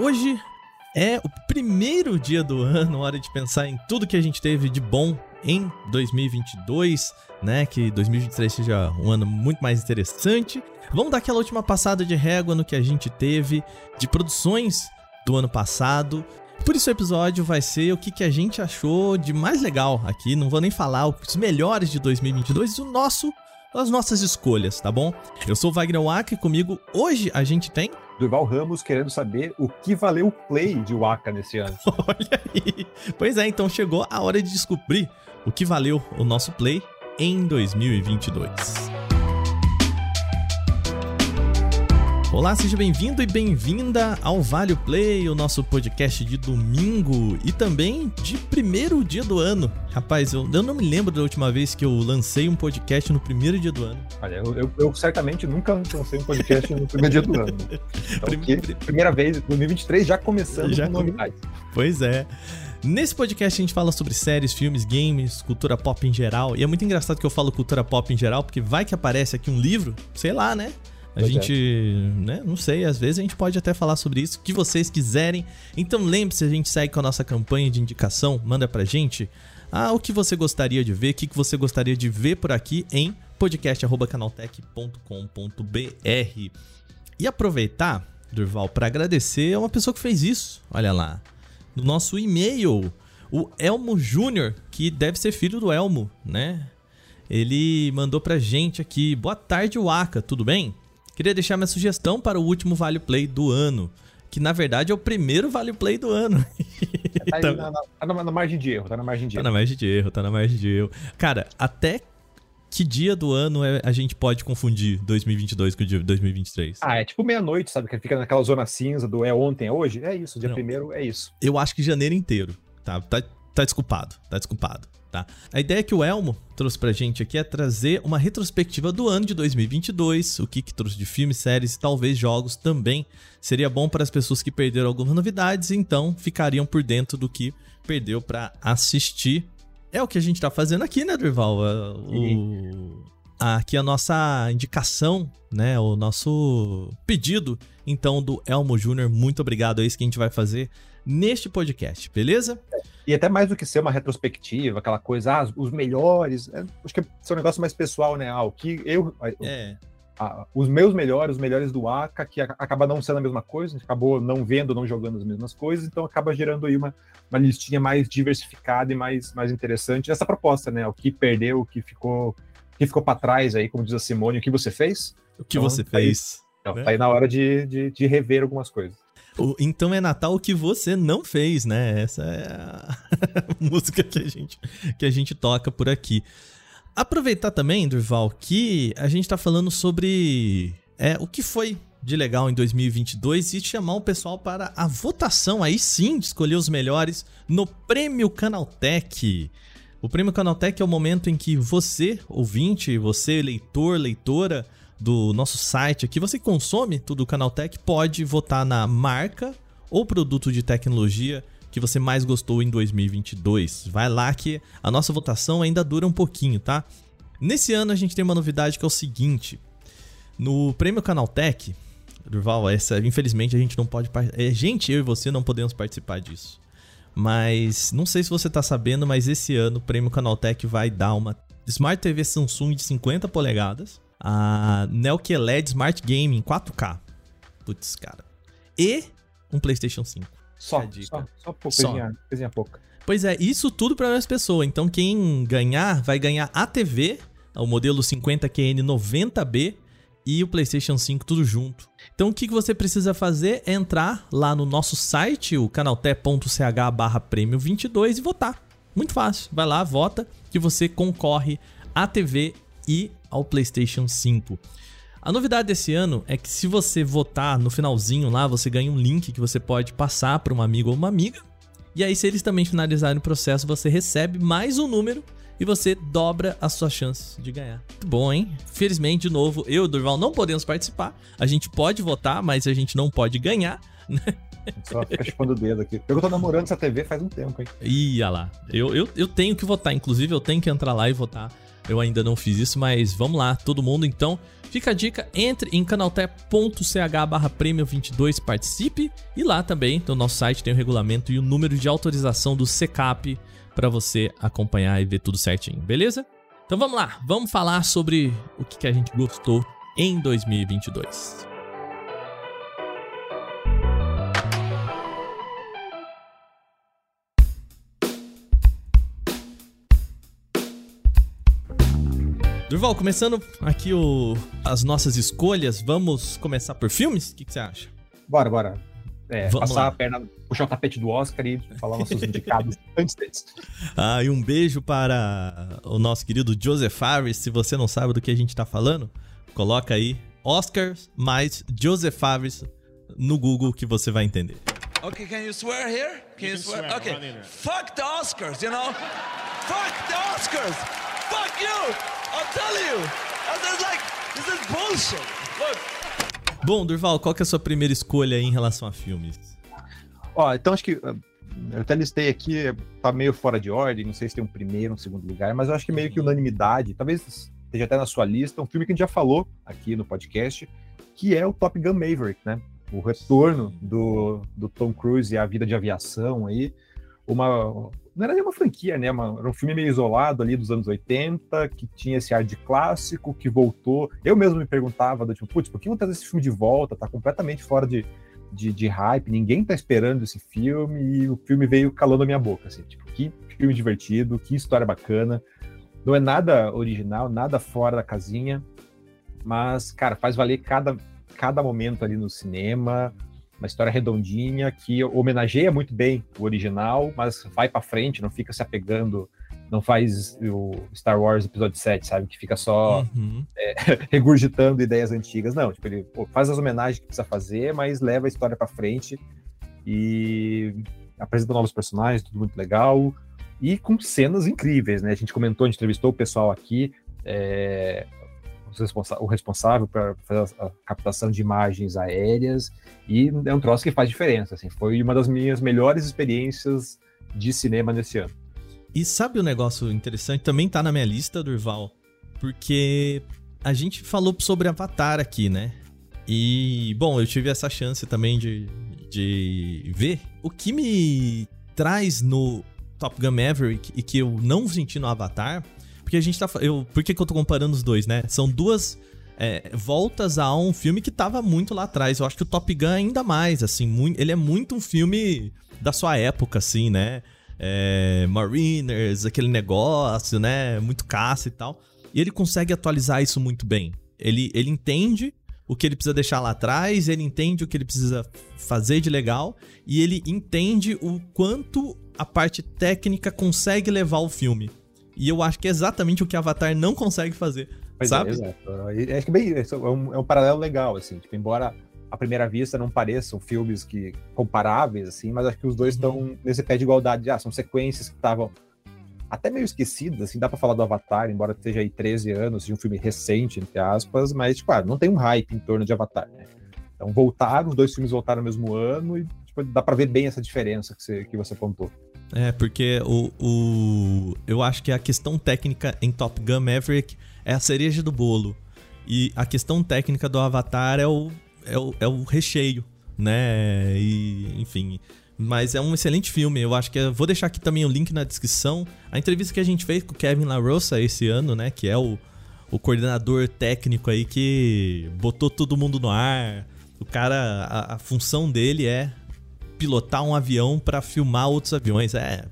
Hoje é o primeiro dia do ano, hora de pensar em tudo que a gente teve de bom em 2022, né? Que 2023 seja um ano muito mais interessante. Vamos dar aquela última passada de régua no que a gente teve de produções do ano passado. Por isso o episódio vai ser o que, que a gente achou de mais legal aqui. Não vou nem falar os melhores de 2022 e o nosso, as nossas escolhas, tá bom? Eu sou o Wagner Waka e comigo hoje a gente tem Durval Ramos querendo saber o que valeu o play de Waka nesse ano. Olha aí. Pois é, então chegou a hora de descobrir o que valeu o nosso play em 2022. Olá, seja bem-vindo e bem-vinda ao Vale Play, o nosso podcast de domingo e também de primeiro dia do ano. Rapaz, eu, eu não me lembro da última vez que eu lancei um podcast no primeiro dia do ano. Olha, eu, eu, eu certamente nunca lancei um podcast no primeiro dia do ano. Então, Prime... primeira vez, 2023 já começando já com novidades. Pois é. Nesse podcast a gente fala sobre séries, filmes, games, cultura pop em geral. E é muito engraçado que eu falo cultura pop em geral, porque vai que aparece aqui um livro, sei lá, né? A pois gente, é. né, não sei, às vezes a gente pode até falar sobre isso, que vocês quiserem. Então lembre-se, a gente segue com a nossa campanha de indicação, manda pra gente ah, o que você gostaria de ver, o que você gostaria de ver por aqui em podcast.canaltech.com.br. E aproveitar, Durval, para agradecer a uma pessoa que fez isso, olha lá, no nosso e-mail, o Elmo Júnior, que deve ser filho do Elmo, né? Ele mandou pra gente aqui, boa tarde, Waka, tudo bem? Queria deixar minha sugestão para o último Vale Play do ano. Que na verdade é o primeiro Vale Play do ano. Tá, então... na, na, tá na, margem de erro, tá na margem de tá erro. Tá na margem de erro, tá na margem de erro. Cara, até que dia do ano é, a gente pode confundir 2022 com o dia 2023? Ah, é tipo meia-noite, sabe? Que fica naquela zona cinza do é ontem, é hoje. É isso, dia Não. primeiro é isso. Eu acho que janeiro inteiro, tá? Tá, tá desculpado, tá desculpado tá? A ideia que o Elmo trouxe pra gente aqui é trazer uma retrospectiva do ano de 2022, o que, que trouxe de filmes, séries e talvez jogos também. Seria bom para as pessoas que perderam algumas novidades, então ficariam por dentro do que perdeu para assistir. É o que a gente tá fazendo aqui, né, Durval? É, o... Aqui a nossa indicação, né? O nosso pedido, então, do Elmo Júnior. Muito obrigado, é isso que a gente vai fazer neste podcast, beleza? E até mais do que ser uma retrospectiva, aquela coisa, ah, os melhores. É, acho que é um negócio mais pessoal, né? Ah, o que eu. É. Ah, os meus melhores, os melhores do Aka, que acaba não sendo a mesma coisa, a gente acabou não vendo, não jogando as mesmas coisas, então acaba gerando aí uma, uma listinha mais diversificada e mais, mais interessante essa proposta, né? O que perdeu, o que ficou, o que ficou para trás aí, como diz a Simone, o que você fez. O que então, você tá fez. Aí, então, né? tá aí na hora de, de, de rever algumas coisas. Então é Natal o que você não fez, né? Essa é a música que a gente, que a gente toca por aqui. Aproveitar também, Durval, que a gente tá falando sobre é, o que foi de legal em 2022 e chamar o pessoal para a votação, aí sim, de escolher os melhores no Prêmio Canaltech. O Prêmio Canaltech é o momento em que você, ouvinte, você, leitor, leitora, do nosso site aqui, você consome tudo do Canaltech, pode votar na marca ou produto de tecnologia que você mais gostou em 2022. Vai lá que a nossa votação ainda dura um pouquinho, tá? Nesse ano a gente tem uma novidade que é o seguinte: no Prêmio Canaltech, Durval, essa, infelizmente a gente não pode. É, gente, eu e você não podemos participar disso. Mas não sei se você tá sabendo, mas esse ano o Prêmio Canaltech vai dar uma Smart TV Samsung de 50 polegadas a Neo QLED Smart Gaming 4K. Putz, cara. E um PlayStation 5. Só, só, só pouca, coisinha, pouca. Pois é, isso tudo para mais pessoa. Então quem ganhar vai ganhar a TV, o modelo 50QN 90B e o PlayStation 5 tudo junto. Então o que você precisa fazer é entrar lá no nosso site, o canalté.ch/prêmio22 e votar. Muito fácil. Vai lá, vota que você concorre à TV e ao PlayStation 5. A novidade desse ano é que se você votar no finalzinho lá, você ganha um link que você pode passar para um amigo ou uma amiga. E aí, se eles também finalizarem o processo, você recebe mais um número e você dobra as suas chances de ganhar. Muito bom, hein? Felizmente, de novo, eu e o Durval não podemos participar. A gente pode votar, mas a gente não pode ganhar, né? Só fica chupando o dedo aqui. Eu tô namorando essa TV faz um tempo, hein? Ia lá. Eu, eu, eu tenho que votar, inclusive eu tenho que entrar lá e votar eu ainda não fiz isso, mas vamos lá, todo mundo então Fica a dica, entre em canaltech.ch barra prêmio 22, participe e lá também no nosso site tem o regulamento e o número de autorização do CCAP para você acompanhar e ver tudo certinho, beleza? Então vamos lá, vamos falar sobre o que, que a gente gostou em 2022. Durval, começando aqui o, as nossas escolhas, vamos começar por filmes? O que, que você acha? Bora, bora. É, Vamos passar lá. a perna, puxar o tapete do Oscar e falar nossos indicados antes deles. Ah, e um beijo para o nosso querido Joseph Fares. Se você não sabe do que a gente tá falando, coloca aí Oscars mais Joseph Fares no Google que você vai entender. Okay, can you swear here? Can you, you swear? swear? Okay. Fuck the Oscars, you know? Fuck the Oscars! Fuck you! I'll tell you. This like, this is bullshit. Look. Bom, Durval, qual que é a sua primeira escolha em relação a filmes? Ó, então acho que eu até listei aqui, tá meio fora de ordem, não sei se tem um primeiro, um segundo lugar, mas eu acho que meio que unanimidade, talvez esteja até na sua lista, um filme que a gente já falou aqui no podcast, que é o Top Gun Maverick, né? O retorno do, do Tom Cruise e a vida de aviação aí, uma, não era nenhuma franquia, né? Uma, era um filme meio isolado ali dos anos 80, que tinha esse ar de clássico, que voltou. Eu mesmo me perguntava, do tipo, putz, por que vão trazer esse filme de volta? Tá completamente fora de, de, de, hype, ninguém tá esperando esse filme, e o filme veio calando a minha boca, assim, tipo, que filme divertido, que história bacana. Não é nada original, nada fora da casinha, mas, cara, faz valer cada, cada momento ali no cinema uma história redondinha que homenageia muito bem o original, mas vai para frente, não fica se apegando, não faz o Star Wars Episódio 7, sabe? Que fica só uhum. é, regurgitando ideias antigas. Não, tipo, ele pô, faz as homenagens que precisa fazer, mas leva a história para frente e apresenta novos personagens, tudo muito legal. E com cenas incríveis, né? A gente comentou, a gente entrevistou o pessoal aqui. É, o responsável para fazer a captação de imagens aéreas e é um troço que faz diferença. Assim, foi uma das minhas melhores experiências de cinema nesse ano. E sabe o um negócio interessante? Também tá na minha lista, Durval, porque a gente falou sobre Avatar aqui, né? E, bom, eu tive essa chance também de, de ver. O que me traz no Top Gun Maverick e que eu não senti no Avatar porque a gente tá. Eu, por que, que eu tô comparando os dois, né? São duas é, voltas a um filme que tava muito lá atrás. Eu acho que o Top Gun ainda mais, assim, muito, ele é muito um filme da sua época, assim, né? É, Mariners, aquele negócio, né? Muito caça e tal. E ele consegue atualizar isso muito bem. Ele, ele entende o que ele precisa deixar lá atrás, ele entende o que ele precisa fazer de legal e ele entende o quanto a parte técnica consegue levar o filme. E eu acho que é exatamente o que Avatar não consegue fazer. Pois é, sabe? É, exato. Acho que bem, é um, é um paralelo legal, assim. Tipo, embora à primeira vista não pareçam filmes que comparáveis, assim, mas acho que os dois estão uhum. nesse pé de igualdade. Ah, são sequências que estavam até meio esquecidas, assim, dá pra falar do Avatar, embora esteja aí 13 anos, de um filme recente, entre aspas, mas, tipo, ah, não tem um hype em torno de Avatar, né? Então voltaram, os dois filmes voltaram no mesmo ano e tipo, dá pra ver bem essa diferença que você, que você apontou. É, porque o, o. Eu acho que a questão técnica em Top Gun Maverick é a cereja do bolo. E a questão técnica do Avatar é o, é o, é o recheio, né? E, enfim. Mas é um excelente filme. Eu acho que. Eu vou deixar aqui também o link na descrição. A entrevista que a gente fez com o Kevin LaRosa esse ano, né? Que é o, o coordenador técnico aí que botou todo mundo no ar. O cara, a, a função dele é pilotar um avião para filmar outros aviões. É,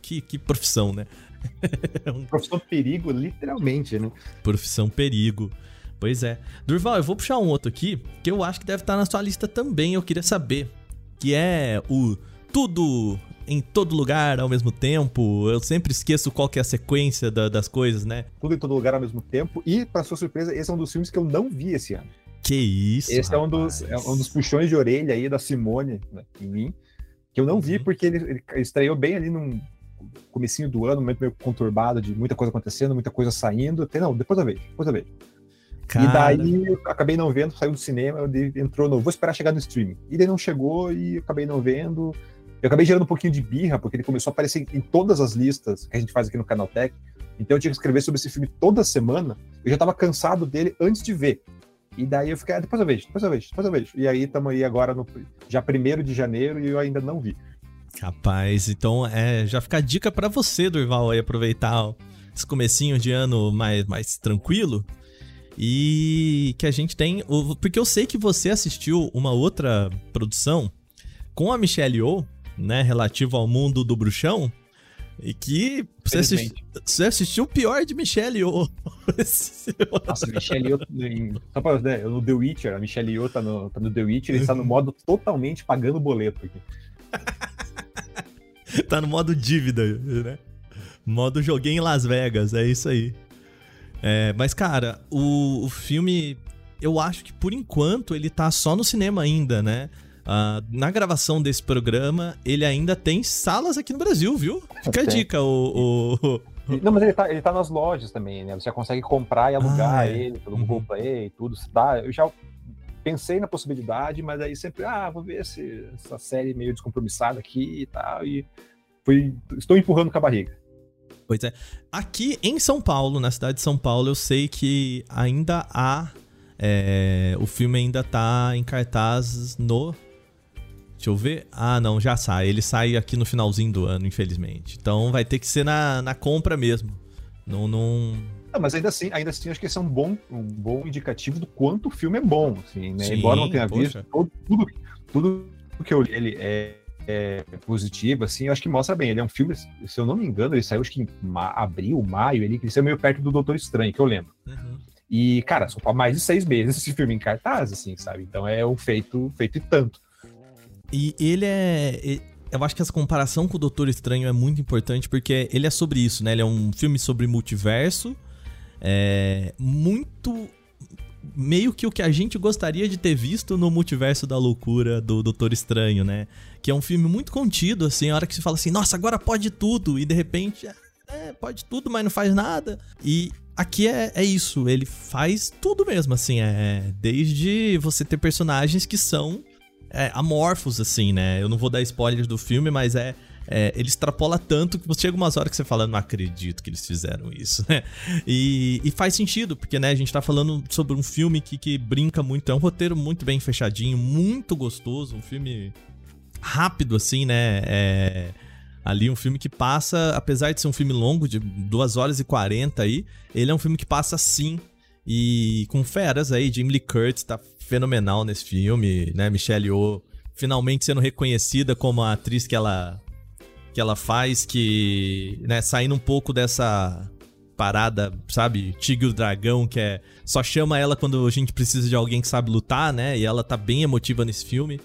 que, que profissão, né? profissão perigo, literalmente, né? Profissão perigo. Pois é. Durval, eu vou puxar um outro aqui, que eu acho que deve estar na sua lista também, eu queria saber. Que é o Tudo em Todo Lugar ao mesmo tempo. Eu sempre esqueço qual que é a sequência da, das coisas, né? Tudo em Todo Lugar ao mesmo tempo. E, para sua surpresa, esse é um dos filmes que eu não vi esse ano. Que isso. Esse é um, dos, é um dos puxões de orelha aí da Simone né, em mim, que eu não vi uhum. porque ele, ele estreou bem ali num comecinho do ano, um momento meio conturbado de muita coisa acontecendo, muita coisa saindo. Até, não, depois eu vejo, depois eu vejo. Cara... E daí eu acabei não vendo, saiu do cinema, entrou no. Vou esperar chegar no streaming. E daí não chegou e acabei não vendo. Eu acabei gerando um pouquinho de birra, porque ele começou a aparecer em todas as listas que a gente faz aqui no Canal Tech. Então eu tinha que escrever sobre esse filme toda semana. Eu já estava cansado dele antes de ver. E daí eu fiquei, ah, depois eu vejo, depois eu vejo, depois eu vejo. E aí estamos aí agora no já 1 de janeiro e eu ainda não vi. Rapaz, então é, já fica a dica para você, Durval, aí aproveitar esse comecinho de ano mais, mais tranquilo. E que a gente tem. Porque eu sei que você assistiu uma outra produção com a Michelle Yeoh, né? Relativo ao mundo do bruxão. E que você, assisti, você assistiu o pior de Michelle Yeoh. Nossa, Michelle Yeoh, só pra né, no The Witcher, a Michelle Yeoh tá no, tá no The Witcher, ele está no modo totalmente pagando boleto aqui. tá no modo dívida, né? Modo joguei em Las Vegas, é isso aí. É, mas, cara, o, o filme, eu acho que por enquanto ele tá só no cinema ainda, né? Uh, na gravação desse programa, ele ainda tem salas aqui no Brasil, viu? Fica a dica, o, o, Não, mas ele tá, ele tá nas lojas também, né? Você já consegue comprar e alugar ah, é. ele pelo uhum. Google Play e tudo. Tá? Eu já pensei na possibilidade, mas aí sempre, ah, vou ver se, essa série meio descompromissada aqui e tal. E fui, estou empurrando com a barriga. Pois é. Aqui em São Paulo, na cidade de São Paulo, eu sei que ainda há. É, o filme ainda tá em cartaz no. Deixa eu ver. Ah, não, já sai. Ele sai aqui no finalzinho do ano, infelizmente. Então vai ter que ser na, na compra mesmo. Não, não, não, mas ainda assim, ainda assim, acho que esse é um bom, um bom indicativo do quanto o filme é bom. Assim, né? Sim, Embora não tenha poxa. visto, todo, tudo, tudo que eu li ele é é, positiva, assim, eu acho que mostra bem. Ele é um filme, se eu não me engano, ele saiu acho que em ma abril, maio, ele, ele saiu meio perto do Doutor Estranho, que eu lembro. Uhum. E, cara, são mais de seis meses esse filme em cartaz, assim, sabe? Então é um feito, feito e tanto. E ele é. Eu acho que essa comparação com o Doutor Estranho é muito importante porque ele é sobre isso, né? Ele é um filme sobre multiverso. É muito meio que o que a gente gostaria de ter visto no multiverso da loucura do Doutor Estranho, né? Que é um filme muito contido, assim, a hora que você fala assim, nossa, agora pode tudo, e de repente, é, pode tudo, mas não faz nada. E aqui é, é isso, ele faz tudo mesmo, assim, é. Desde você ter personagens que são é, amorfos, assim, né? Eu não vou dar spoilers do filme, mas é é, ele extrapola tanto que você chega umas horas que você fala, não acredito que eles fizeram isso, né? E, e, faz sentido, porque né, a gente tá falando sobre um filme que, que brinca muito, é um roteiro muito bem fechadinho, muito gostoso, um filme rápido, assim, né? É, ali um filme que passa, apesar de ser um filme longo, de 2 horas e 40 aí, ele é um filme que passa assim, e com feras aí, Jamie Lee Curtis tá fenomenal nesse filme, né? Michelle Yeoh finalmente sendo reconhecida como a atriz que ela que ela faz que, né, saindo um pouco dessa parada, sabe, Tigre o Dragão, que é só chama ela quando a gente precisa de alguém que sabe lutar, né? E ela tá bem emotiva nesse filme.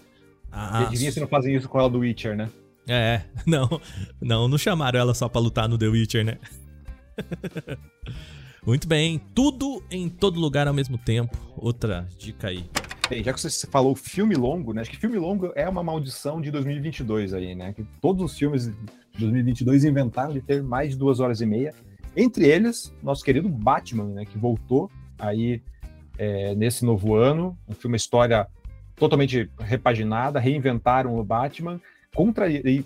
Ah, Devia se não fazem isso com ela do Witcher, né? É, não, não, não chamaram ela só pra lutar no The Witcher, né? Muito bem, tudo em todo lugar ao mesmo tempo. Outra dica aí. Bem, já que você falou filme longo, né? Acho que filme longo é uma maldição de 2022 aí, né? Que todos os filmes de 2022 inventaram de ter mais de duas horas e meia. Entre eles, nosso querido Batman, né? Que voltou aí é, nesse novo ano. Um filme, história totalmente repaginada, reinventaram o Batman. Contra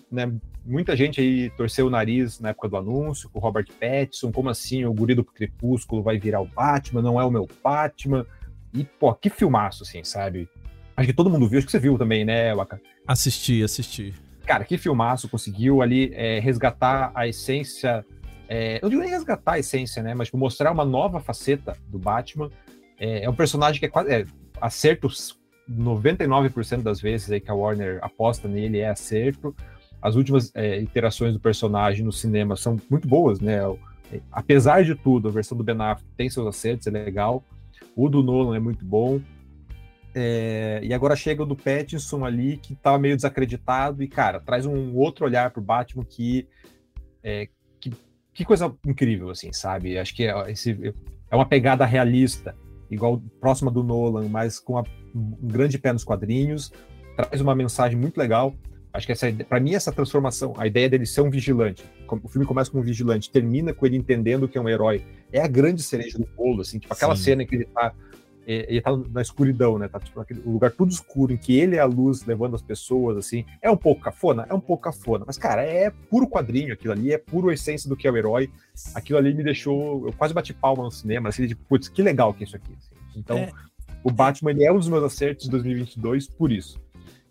né, muita gente aí torceu o nariz na época do anúncio, com o Robert Pattinson, como assim o guri do Crepúsculo vai virar o Batman, não é o meu Batman, e, pô, que filmaço, assim, sabe? Acho que todo mundo viu, acho que você viu também, né, Waka? Assisti, assisti. Cara, que filmaço, conseguiu ali é, resgatar a essência. É, eu não digo nem resgatar a essência, né? Mas tipo, mostrar uma nova faceta do Batman. É, é um personagem que é quase. É, acertos 99% das vezes aí que a Warner aposta nele é acerto. As últimas é, iterações do personagem no cinema são muito boas, né? Apesar de tudo, a versão do Ben Affleck tem seus acertos, é legal. O do Nolan é muito bom. É, e agora chega o do Pattinson ali, que tá meio desacreditado, e, cara, traz um outro olhar pro Batman que. É, que, que, coisa incrível, assim, sabe? Acho que é, esse, é uma pegada realista, igual próxima do Nolan, mas com a, um grande pé nos quadrinhos, traz uma mensagem muito legal. Acho que essa, para mim, essa transformação, a ideia dele ser um vigilante, o filme começa com um vigilante, termina com ele entendendo que é um herói, é a grande cereja do bolo, assim, tipo aquela Sim. cena em que ele tá, ele tá na escuridão, né, tá tipo naquele lugar tudo escuro, em que ele é a luz levando as pessoas, assim, é um pouco cafona? É um pouco cafona, mas, cara, é puro quadrinho aquilo ali, é puro essência do que é o herói, aquilo ali me deixou, eu quase bati palma no cinema, assim, tipo, putz, que legal que é isso aqui, assim. então... É o Batman ele é um dos meus acertos de 2022 por isso.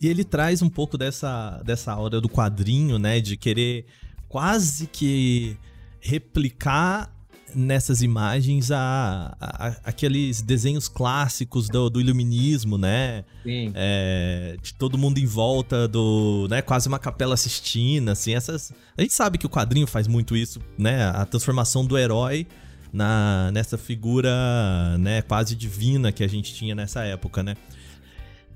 E ele traz um pouco dessa, dessa hora do quadrinho, né? De querer quase que replicar nessas imagens a, a, a, aqueles desenhos clássicos do, do iluminismo, né? Sim. É, de todo mundo em volta do, né? Quase uma capela sistina, assim. Essas, a gente sabe que o quadrinho faz muito isso, né? A transformação do herói na nessa figura, né? Quase divina que a gente tinha nessa época, né?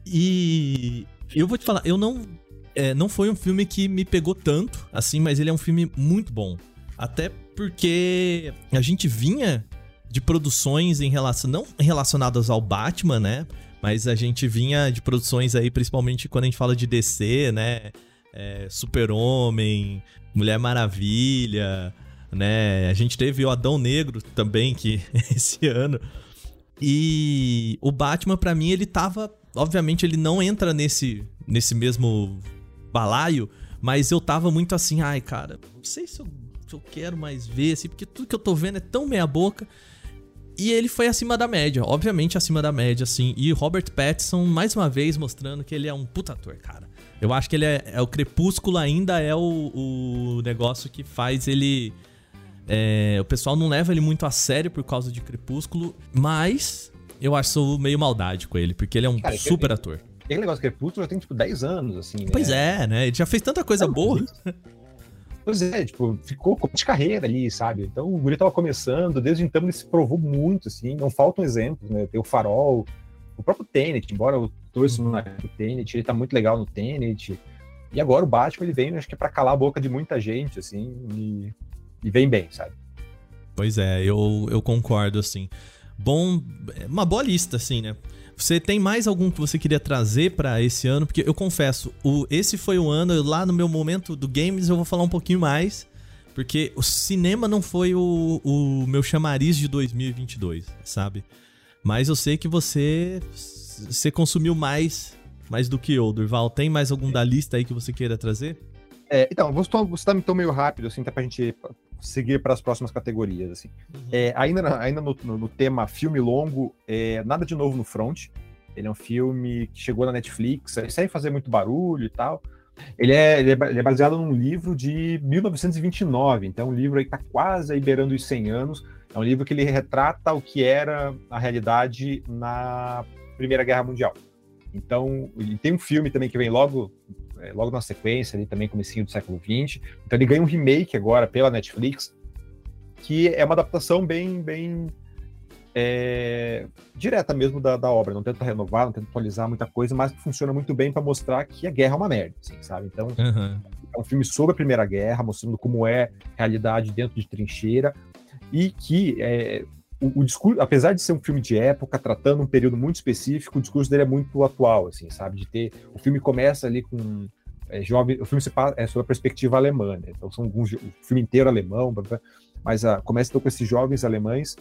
E eu vou te falar, eu não é, não foi um filme que me pegou tanto, assim, mas ele é um filme muito bom. Até porque a gente vinha de produções em relação não relacionadas ao Batman, né? Mas a gente vinha de produções aí, principalmente quando a gente fala de DC, né? É, Super-Homem, Mulher Maravilha, né? A gente teve o Adão Negro também, que esse ano. E o Batman, para mim, ele tava. Obviamente, ele não entra nesse, nesse mesmo balaio, mas eu tava muito assim, ai, cara, não sei se eu que eu quero mais ver, assim, porque tudo que eu tô vendo é tão meia-boca. E ele foi acima da média, obviamente acima da média, assim. E Robert Pattinson, mais uma vez, mostrando que ele é um puta ator, cara. Eu acho que ele é, é o Crepúsculo ainda é o, o negócio que faz ele. É, o pessoal não leva ele muito a sério por causa de Crepúsculo, mas eu acho meio maldade com ele, porque ele é um cara, super ator. Aquele negócio Crepúsculo já tem, tipo, 10 anos, assim, né? Pois é, né? Ele já fez tanta coisa é, boa. Pois é, tipo, ficou de carreira ali, sabe? Então o Guri tava começando, desde então ele se provou muito, assim, não faltam exemplos, né? Tem o Farol, o próprio Tenet, embora eu torço no Tenet, ele tá muito legal no Tenet. E agora o Batman, ele vem, acho que é pra calar a boca de muita gente, assim, e, e vem bem, sabe? Pois é, eu, eu concordo, assim. Bom, uma boa lista, assim, né? Você tem mais algum que você queria trazer para esse ano? Porque eu confesso, o, esse foi o ano, lá no meu momento do games eu vou falar um pouquinho mais, porque o cinema não foi o, o meu chamariz de 2022, sabe? Mas eu sei que você você consumiu mais mais do que eu, Durval. Tem mais algum da lista aí que você queira trazer? É, então, você tá então meio rápido, assim, tá pra gente seguir para as próximas categorias. Assim. Uhum. É, ainda ainda no, no, no, tema filme longo, é, nada de novo no front. Ele é um filme que chegou na Netflix, sem fazer muito barulho e tal. Ele é, ele é, baseado num livro de 1929, então é um livro aí que está quase aí beirando os 100 anos. É um livro que ele retrata o que era a realidade na Primeira Guerra Mundial. Então, ele tem um filme também que vem logo é, logo na sequência, ali também comecinho do século XX. Então ele ganha um remake agora pela Netflix, que é uma adaptação bem, bem é, direta mesmo da, da, obra. Não tenta renovar, não tenta atualizar muita coisa, mas funciona muito bem para mostrar que a guerra é uma merda, assim, sabe? Então uhum. é um filme sobre a Primeira Guerra, mostrando como é a realidade dentro de trincheira e que é, o, o, discurso, apesar de ser um filme de época, tratando um período muito específico, o discurso dele é muito atual, assim, sabe? De ter. O filme começa ali com. É, jovem, o filme se passa, é sobre a perspectiva alemã, né? Então são alguns. O filme inteiro alemão, mas a, começa então com esses jovens alemães.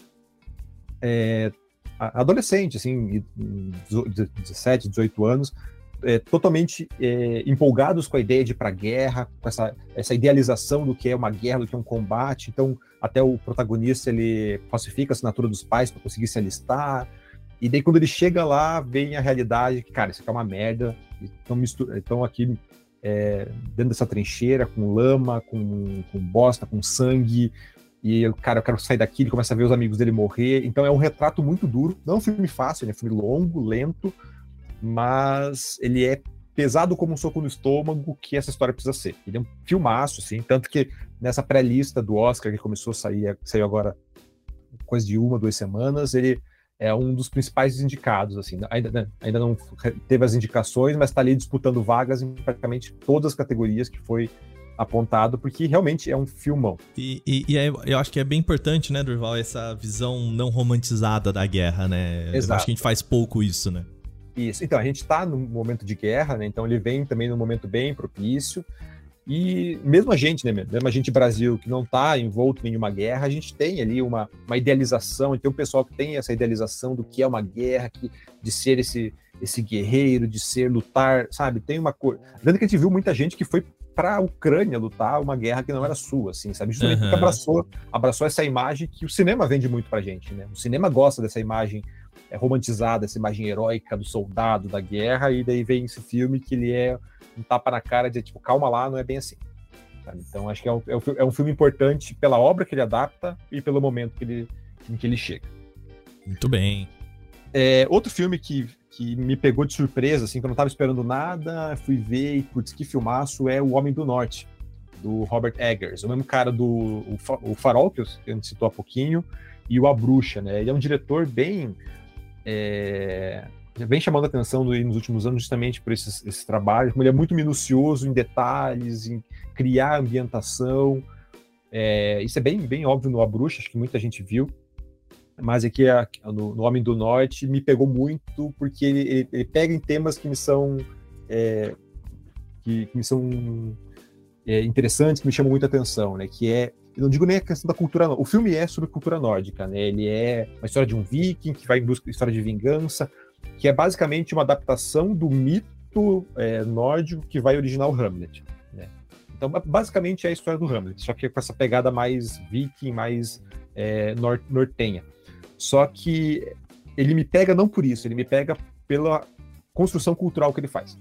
É, adolescente, assim, 17, 18 anos, é, totalmente é, empolgados com a ideia de ir para a guerra, com essa, essa idealização do que é uma guerra, do que é um combate. Então, até o protagonista ele falsifica a assinatura dos pais para conseguir se alistar. E daí, quando ele chega lá, vem a realidade que, cara, isso aqui é uma merda. Estão aqui é, dentro dessa trincheira, com lama, com, com bosta, com sangue. E, cara, eu quero sair daqui. Ele começa a ver os amigos dele morrer. Então, é um retrato muito duro. Não é um filme fácil, é um filme longo, lento mas ele é pesado como um soco no estômago que essa história precisa ser. Ele é um filmaço, assim, tanto que nessa pré-lista do Oscar que começou a sair, saiu agora coisa de uma, duas semanas, ele é um dos principais indicados, assim, ainda, né, ainda não teve as indicações, mas está ali disputando vagas em praticamente todas as categorias que foi apontado, porque realmente é um filmão. E, e, e é, eu acho que é bem importante, né, Durval, essa visão não romantizada da guerra, né? Exato. Eu acho que a gente faz pouco isso, né? Isso. Então, a gente está num momento de guerra, né? Então ele vem também num momento bem propício. E mesmo a gente, né, mesmo a gente Brasil que não está envolto em nenhuma guerra, a gente tem ali uma, uma idealização, e tem um pessoal que tem essa idealização do que é uma guerra, que, de ser esse, esse guerreiro, de ser lutar, sabe? Tem uma coisa. Lembrando que a gente viu muita gente que foi para a Ucrânia lutar uma guerra que não era sua, assim, sabe? Justamente uhum. porque abraçou, abraçou essa imagem que o cinema vende muito pra gente, né? O cinema gosta dessa imagem é romantizada, essa imagem heróica do soldado, da guerra, e daí vem esse filme que ele é um tapa na cara de tipo, calma lá, não é bem assim. Sabe? Então acho que é um, é um filme importante pela obra que ele adapta e pelo momento que ele, em que ele chega. Muito bem. É, outro filme que, que me pegou de surpresa, assim, que eu não estava esperando nada, fui ver e, putz, que filmaço, é O Homem do Norte, do Robert Eggers, o mesmo cara do o, o Farol, que a gente citou há pouquinho, e o A Bruxa, né? Ele é um diretor bem. É, vem chamando a atenção nos últimos anos justamente por esses, esses trabalhos, ele é muito minucioso em detalhes, em criar ambientação. É, isso é bem, bem óbvio no A Bruxa, acho que muita gente viu mas aqui no, no, Homem do Norte me pegou muito porque ele, ele, ele pega em temas que me são é, que, que, me são é, interessantes, que me chamam muita atenção, né? Que é, eu não digo nem a questão da cultura, o filme é sobre cultura nórdica, né? Ele é uma história de um viking que vai em busca de história de vingança, que é basicamente uma adaptação do mito é, nórdico que vai originar o Hamlet. Né? Então, basicamente é a história do Hamlet, só que com essa pegada mais viking, mais é, nortenha. Só que ele me pega não por isso, ele me pega pela construção cultural que ele faz,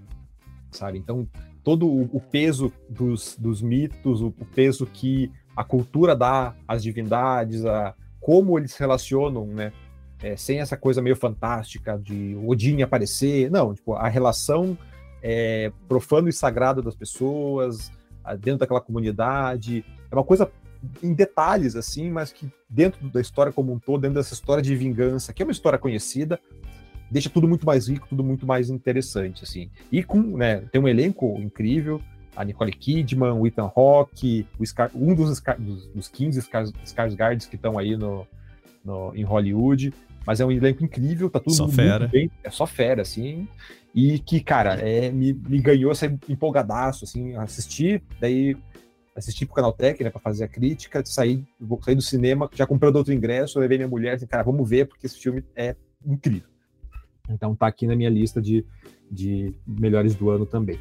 sabe? Então, todo o, peso dos, dos mitos, o, peso que a cultura dá às divindades, a como eles se relacionam, né? É, sem essa coisa meio fantástica de Odin aparecer, não, tipo, a relação é, profano e sagrada das pessoas, dentro daquela comunidade, é uma coisa em detalhes, assim, mas que dentro da história como um todo, dentro dessa história de vingança, que é uma história conhecida, deixa tudo muito mais rico, tudo muito mais interessante, assim. E com, né, tem um elenco incrível, a Nicole Kidman, o Ethan Hawke, o Scar, um dos, dos, dos 15 Skarsgårds que estão aí no, no, em Hollywood, mas é um elenco incrível, tá tudo só fera. bem, é só fera, assim, e que, cara, é, me, me ganhou essa empolgadaço, assim, assistir, daí assisti pro Canaltech, né, para fazer a crítica, saí, saí do cinema, já comprei outro ingresso, levei minha mulher, assim, cara, vamos ver, porque esse filme é incrível. Então tá aqui na minha lista de, de melhores do ano também.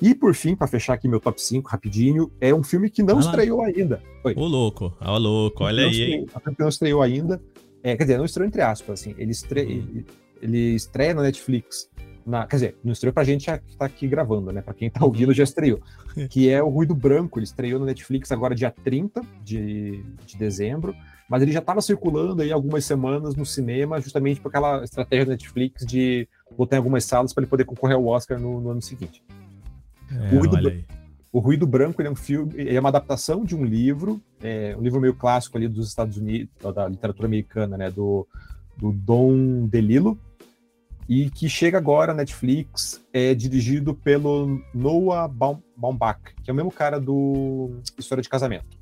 E por fim, para fechar aqui meu top 5 rapidinho, é um filme que não ah, estreou ainda. Oi. Ô louco, ô louco, olha aí, hein? A não estreou ainda. É, quer dizer, não estreou entre aspas, assim, ele, estre... Uhum. ele, estreia na Netflix na, quer dizer, não estreou pra gente que tá aqui gravando, né? Pra quem tá ouvindo já estreou. que é o Ruído Branco. Ele estreou no Netflix agora dia 30 de, de dezembro, mas ele já estava circulando aí algumas semanas no cinema, justamente por aquela estratégia da Netflix de botar em algumas salas para ele poder concorrer ao Oscar no, no ano seguinte. É, o, Ruído o Ruído Branco é um filme, é uma adaptação de um livro, é, um livro meio clássico ali dos Estados Unidos, da literatura americana, né? Do, do Dom DeLillo, e que chega agora na Netflix, é dirigido pelo Noah Baumbach, que é o mesmo cara do História de Casamento.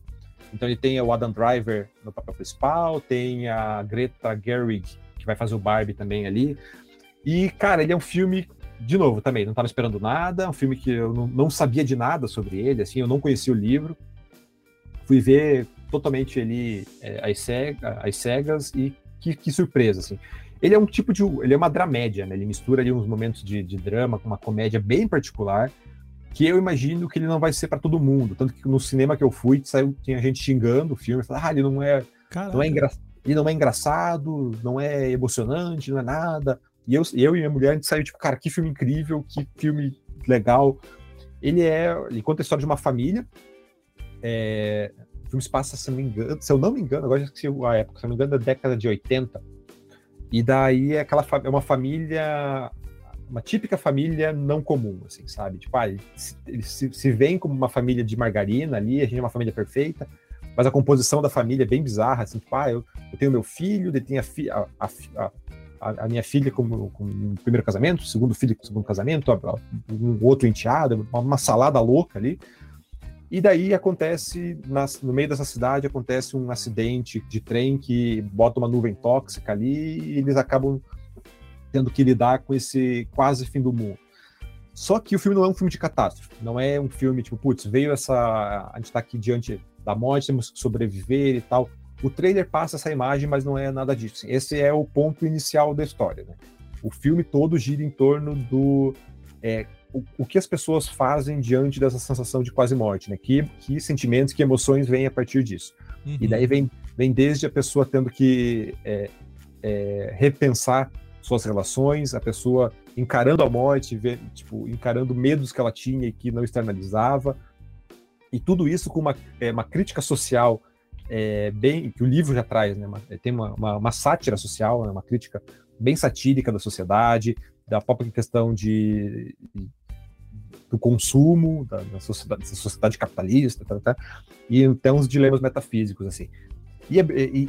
Então ele tem o Adam Driver no papel principal, tem a Greta Gerwig, que vai fazer o Barbie também ali. E, cara, ele é um filme, de novo, também, não estava esperando nada, um filme que eu não, não, sabia de nada sobre ele, assim, eu não conhecia o livro. Fui ver totalmente ele é, às, cega, às cegas e que, que surpresa, assim. Ele é um tipo de. Ele é uma dramédia, né? Ele mistura ali uns momentos de, de drama com uma comédia bem particular, que eu imagino que ele não vai ser para todo mundo. Tanto que no cinema que eu fui, saiu, tinha gente xingando o filme, falando, ah, ele não é. Não é engra... Ele não é engraçado, não é emocionante, não é nada. E eu, eu e minha mulher, a gente saiu, tipo, cara, que filme incrível, que filme legal. Ele é. Ele conta a história de uma família. É, o filme se passa, se, engano, se eu não me engano, agora já esqueci a época, se eu não me engano, da década de 80 e daí é aquela é uma família, uma típica família não comum, assim, sabe? Tipo, ah, eles, se, se veem como uma família de margarina ali, a gente é uma família perfeita, mas a composição da família é bem bizarra, assim, tipo, ah, eu, eu tenho meu filho, ele tem a, fi, a, a, a, minha filha com um primeiro casamento, segundo filho com segundo casamento, um outro enteado, uma, uma salada louca ali. E daí acontece, nas, no meio dessa cidade, acontece um acidente de trem que bota uma nuvem tóxica ali e eles acabam tendo que lidar com esse quase fim do mundo. Só que o filme não é um filme de catástrofe, não é um filme tipo, putz, veio essa. A gente tá aqui diante da morte, temos que sobreviver e tal. O trailer passa essa imagem, mas não é nada disso. Esse é o ponto inicial da história. Né? O filme todo gira em torno do é, o, o, que as pessoas fazem diante dessa sensação de quase morte, né? Que, que sentimentos, que emoções vêm a partir disso. Uhum. E daí vem, vem desde a pessoa tendo que é, é, repensar suas relações, a pessoa encarando a morte, ver, tipo, encarando medos que ela tinha e que não externalizava, e tudo isso com uma, é, uma crítica social é, bem que o livro já traz, né? Uma, tem uma, uma, uma sátira social, né, uma crítica bem satírica da sociedade, da própria questão de, de do consumo, da, da, sociedade, da sociedade, capitalista, tá, tá, e tem uns dilemas metafísicos, assim. E, é, e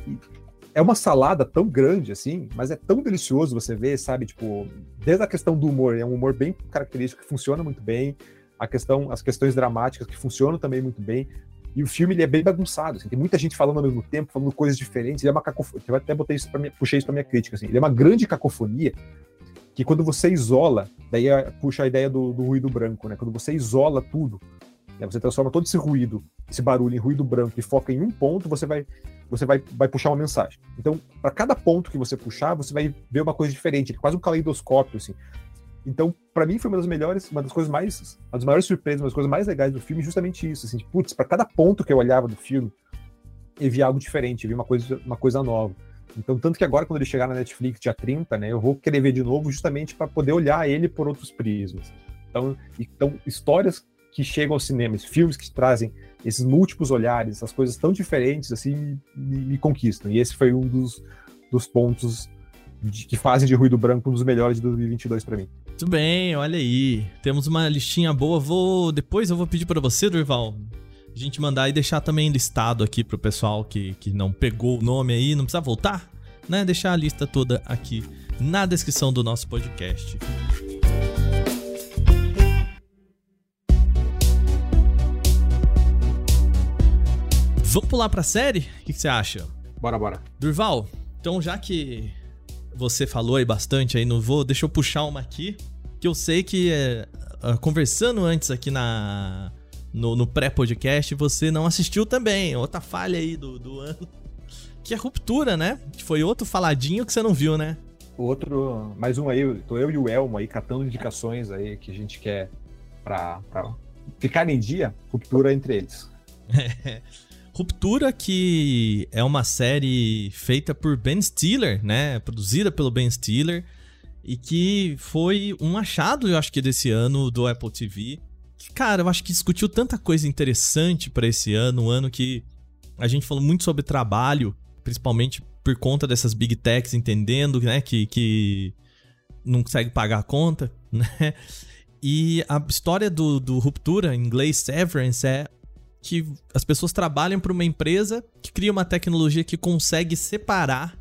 é uma salada tão grande, assim, mas é tão delicioso você ver, sabe, tipo, desde a questão do humor, é um humor bem característico, que funciona muito bem, a questão, as questões dramáticas que funcionam também muito bem, e o filme ele é bem bagunçado, assim, tem muita gente falando ao mesmo tempo, falando coisas diferentes, ele é uma cacofonia, eu até botei isso pra minha, puxei isso pra minha crítica, assim, ele é uma grande cacofonia, que quando você isola, daí é, puxa a ideia do, do, ruído branco, né? Quando você isola tudo, né? você transforma todo esse ruído, esse barulho em ruído branco e foca em um ponto, você vai você vai, vai puxar uma mensagem. Então, para cada ponto que você puxar, você vai ver uma coisa diferente, quase um caleidoscópio, assim. Então, para mim foi uma das melhores, uma das coisas mais, uma das maiores surpresas, uma das coisas mais legais do filme, justamente isso, assim, putz, para cada ponto que eu olhava do filme, eu vi algo diferente, eu vi uma coisa, uma coisa nova. Então, tanto que agora, quando ele chegar na Netflix dia 30, né, eu vou querer ver de novo justamente para poder olhar ele por outros prismas. Então, então, histórias que chegam ao cinema, filmes que trazem esses múltiplos olhares, essas coisas tão diferentes, assim, me, me conquistam. E esse foi um dos, dos pontos de, que fazem de Ruído Branco um dos melhores de 2022 para mim. Muito bem, olha aí. Temos uma listinha boa. Vou depois eu vou pedir para você, Durval, a gente mandar e deixar também listado aqui pro pessoal que, que não pegou o nome aí, não precisa voltar, né? Deixar a lista toda aqui na descrição do nosso podcast. Vamos pular pra série? O que, que você acha? Bora, bora. Durval, então já que você falou aí bastante aí, não vou, deixa eu puxar uma aqui, que eu sei que é, conversando antes aqui na no, no pré-podcast, você não assistiu também. Outra falha aí do, do ano. Que é Ruptura, né? Que foi outro faladinho que você não viu, né? Outro, mais um aí, tô eu e o Elmo aí catando indicações aí que a gente quer pra, pra ficar em dia, Ruptura entre eles. Ruptura, que é uma série feita por Ben Stiller, né? Produzida pelo Ben Stiller. E que foi um achado, eu acho que desse ano, do Apple TV que, cara, eu acho que discutiu tanta coisa interessante para esse ano, um ano que a gente falou muito sobre trabalho, principalmente por conta dessas big techs entendendo, né, que, que não consegue pagar a conta, né? E a história do, do Ruptura, em inglês Severance, é que as pessoas trabalham para uma empresa que cria uma tecnologia que consegue separar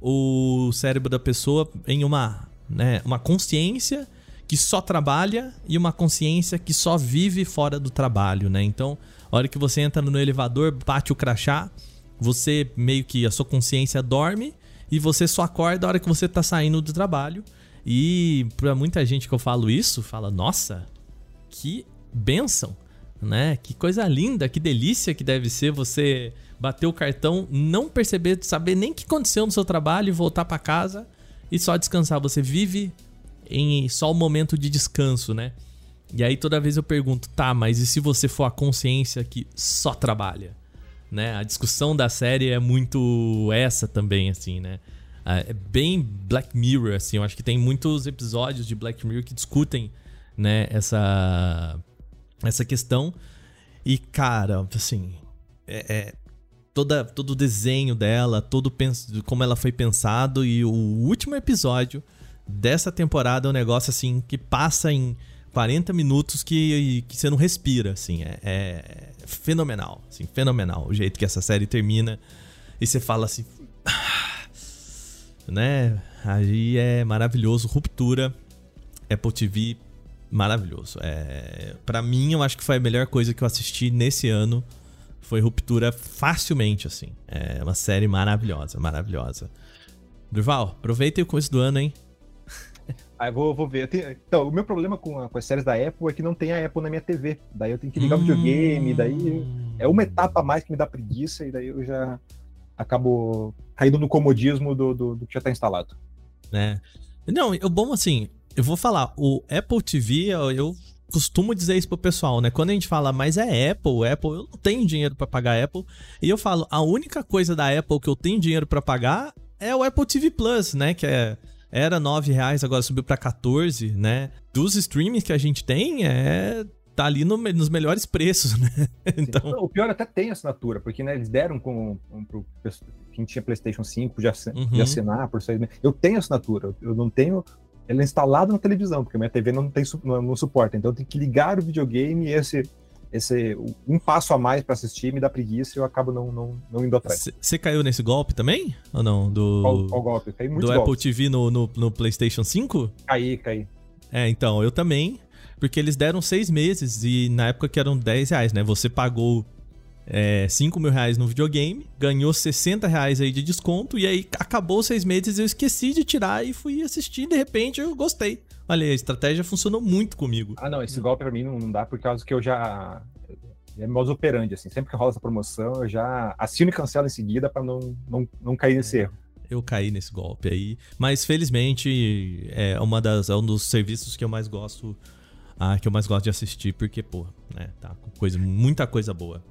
o cérebro da pessoa em uma, né, uma consciência que só trabalha e uma consciência que só vive fora do trabalho, né? Então, a hora que você entra no elevador, bate o crachá, você meio que a sua consciência dorme e você só acorda a hora que você tá saindo do trabalho. E para muita gente que eu falo isso, fala: "Nossa, que benção", né? Que coisa linda, que delícia que deve ser você bater o cartão, não perceber, saber nem o que aconteceu no seu trabalho e voltar para casa e só descansar. Você vive em só o momento de descanso, né? E aí toda vez eu pergunto, tá, mas e se você for a consciência que só trabalha? Né? A discussão da série é muito essa também, assim, né? É bem Black Mirror, assim. Eu acho que tem muitos episódios de Black Mirror que discutem, né, essa, essa questão. E, cara, assim, é, é toda, todo o desenho dela, todo como ela foi pensado e o último episódio dessa temporada é um negócio assim que passa em 40 minutos que, que você não respira, assim, é, é fenomenal, assim, fenomenal o jeito que essa série termina e você fala assim, né? Aí é maravilhoso, Ruptura, Apple TV, maravilhoso. É, para mim, eu acho que foi a melhor coisa que eu assisti nesse ano. Foi Ruptura facilmente, assim. É uma série maravilhosa, maravilhosa. Durval, aproveita o começo do ano, hein? Aí vou, vou ver. Tenho... Então, o meu problema com, a, com, as séries da Apple é que não tem a Apple na minha TV. Daí eu tenho que ligar hum... o videogame, daí é uma etapa a mais que me dá preguiça, e daí eu já acabo caindo no comodismo do, do, do que já tá instalado. É. Não, eu, bom assim, eu vou falar, o Apple TV, eu, costumo dizer isso pro pessoal, né? Quando a gente fala, mas é Apple, Apple, eu não tenho dinheiro para pagar Apple. E eu falo, a única coisa da Apple que eu tenho dinheiro para pagar é o Apple TV Plus, né? Que é, era 9 reais, agora subiu para 14, né? Dos streamings que a gente tem, é tá ali no, nos melhores preços, né? Então... O pior até tem assinatura, porque né, eles deram com, com pro, quem tinha PlayStation 5 podia, uhum. assinar por seis meses. Eu tenho assinatura, eu não tenho ela é instalada na televisão, porque minha TV não tem não, não suporta. Então eu tenho que ligar o videogame e esse esse um passo a mais para assistir me dá preguiça e eu acabo não, não, não indo atrás. Você caiu nesse golpe também? Ou não? Do, qual, qual golpe? Caí muito Do golpes. Apple TV no, no, no, PlayStation 5? Caí, caí. É, então, eu também. Porque eles deram seis meses e na época que eram 10 reais, né? Você pagou é, 5 mil reais no videogame, ganhou 60 reais aí de desconto, e aí acabou seis meses, eu esqueci de tirar e fui assistir, de repente eu gostei. Olha, a estratégia funcionou muito comigo. Ah, não, esse golpe pra mim não, não dá por causa que eu já. É modus operandi, assim. Sempre que rola essa promoção, eu já assino e cancelo em seguida para não, não, não cair nesse erro. Eu caí nesse golpe aí. Mas felizmente é, uma das, é um dos serviços que eu mais gosto. Ah, que eu mais gosto de assistir, porque, pô, né, tá com coisa, muita coisa boa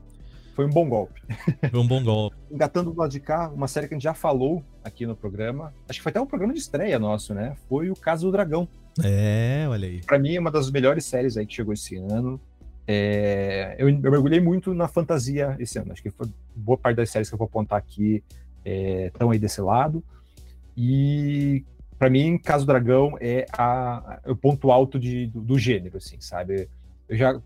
foi um bom golpe. Foi um bom golpe. Engatando do lado de cá, uma série que a gente já falou aqui no programa, acho que foi até um programa de estreia nosso, né? Foi o Caso do Dragão. É, olha aí. Pra mim, é uma das melhores séries aí que chegou esse ano. É, eu, eu, mergulhei muito na fantasia esse ano. Acho que foi boa parte das séries que eu vou apontar aqui estão é, aí desse lado. E para mim, Caso Dragão é, a, é o ponto alto de, do, do, gênero, assim, sabe? Eu já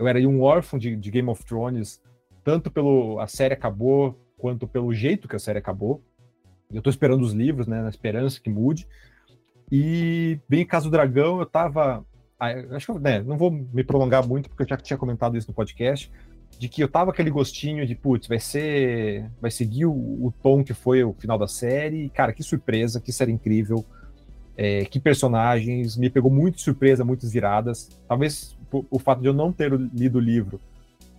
eu era um órfão de, de, Game of Thrones, tanto pelo a série acabou, quanto pelo jeito que a série acabou. Eu tô esperando os livros, né, na esperança que mude. E bem em caso do Dragão, eu tava acho que né, não vou me prolongar muito porque eu já tinha comentado isso no podcast, de que eu tava aquele gostinho de putz, vai ser vai seguir o, o tom que foi o final da série. Cara, que surpresa, que série incrível. É, que personagens, me pegou muito de surpresa, muitas viradas. Talvez o fato de eu não ter lido o livro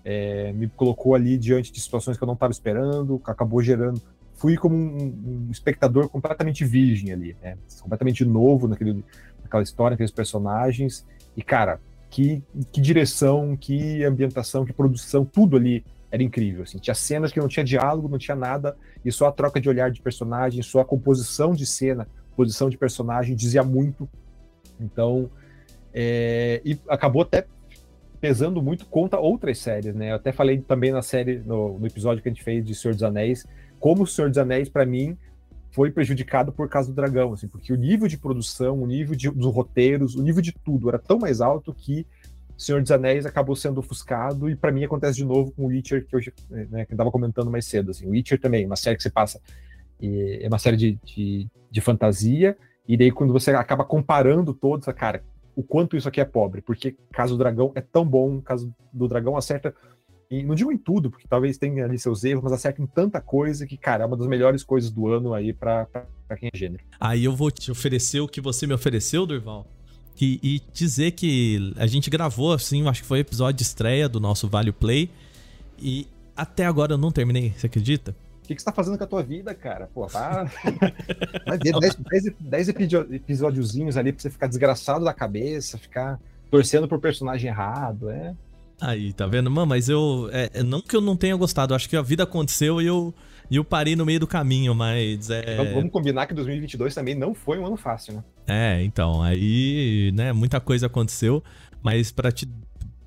é, me colocou ali diante de situações que eu não estava esperando, acabou gerando. Fui como um, um espectador completamente virgem ali, né? completamente novo naquele, naquela história, naqueles personagens. E, cara, que, que direção, que ambientação, que produção, tudo ali era incrível. Assim. Tinha cenas que não tinha diálogo, não tinha nada, e só a troca de olhar de personagem, só a composição de cena, posição de personagem dizia muito. Então, é, e acabou até pesando muito contra outras séries, né? Eu até falei também na série, no, no episódio que a gente fez de Senhor dos Anéis, como o Senhor dos Anéis, para mim, foi prejudicado por causa do dragão, assim, porque o nível de produção, o nível de, dos roteiros, o nível de tudo era tão mais alto que Senhor dos Anéis acabou sendo ofuscado, e para mim acontece de novo com o Witcher, que eu né, que tava comentando mais cedo. Assim. O Witcher também, uma série que você passa, é uma série de, de, de fantasia, e daí quando você acaba comparando todos, cara, o quanto isso aqui é pobre, porque Caso do Dragão é tão bom, Caso do Dragão acerta, não digo em tudo, porque talvez tenha ali seus erros, mas acerta em tanta coisa que, cara, é uma das melhores coisas do ano aí pra quem é gênero. Aí eu vou te oferecer o que você me ofereceu, Durval. E, e dizer que a gente gravou, assim, acho que foi o episódio de estreia do nosso Vale Play. E até agora eu não terminei, você acredita? Que, que você tá fazendo com a tua vida, cara? Pô, vá. Vai ver 10 episódiozinhos ali pra você ficar desgraçado da cabeça, ficar torcendo pro personagem errado, é. Aí, tá vendo? Mano, mas eu. É, é, não que eu não tenha gostado, acho que a vida aconteceu e eu, e eu parei no meio do caminho, mas. É... Então, vamos combinar que 2022 também não foi um ano fácil, né? É, então, aí, né, muita coisa aconteceu, mas para te.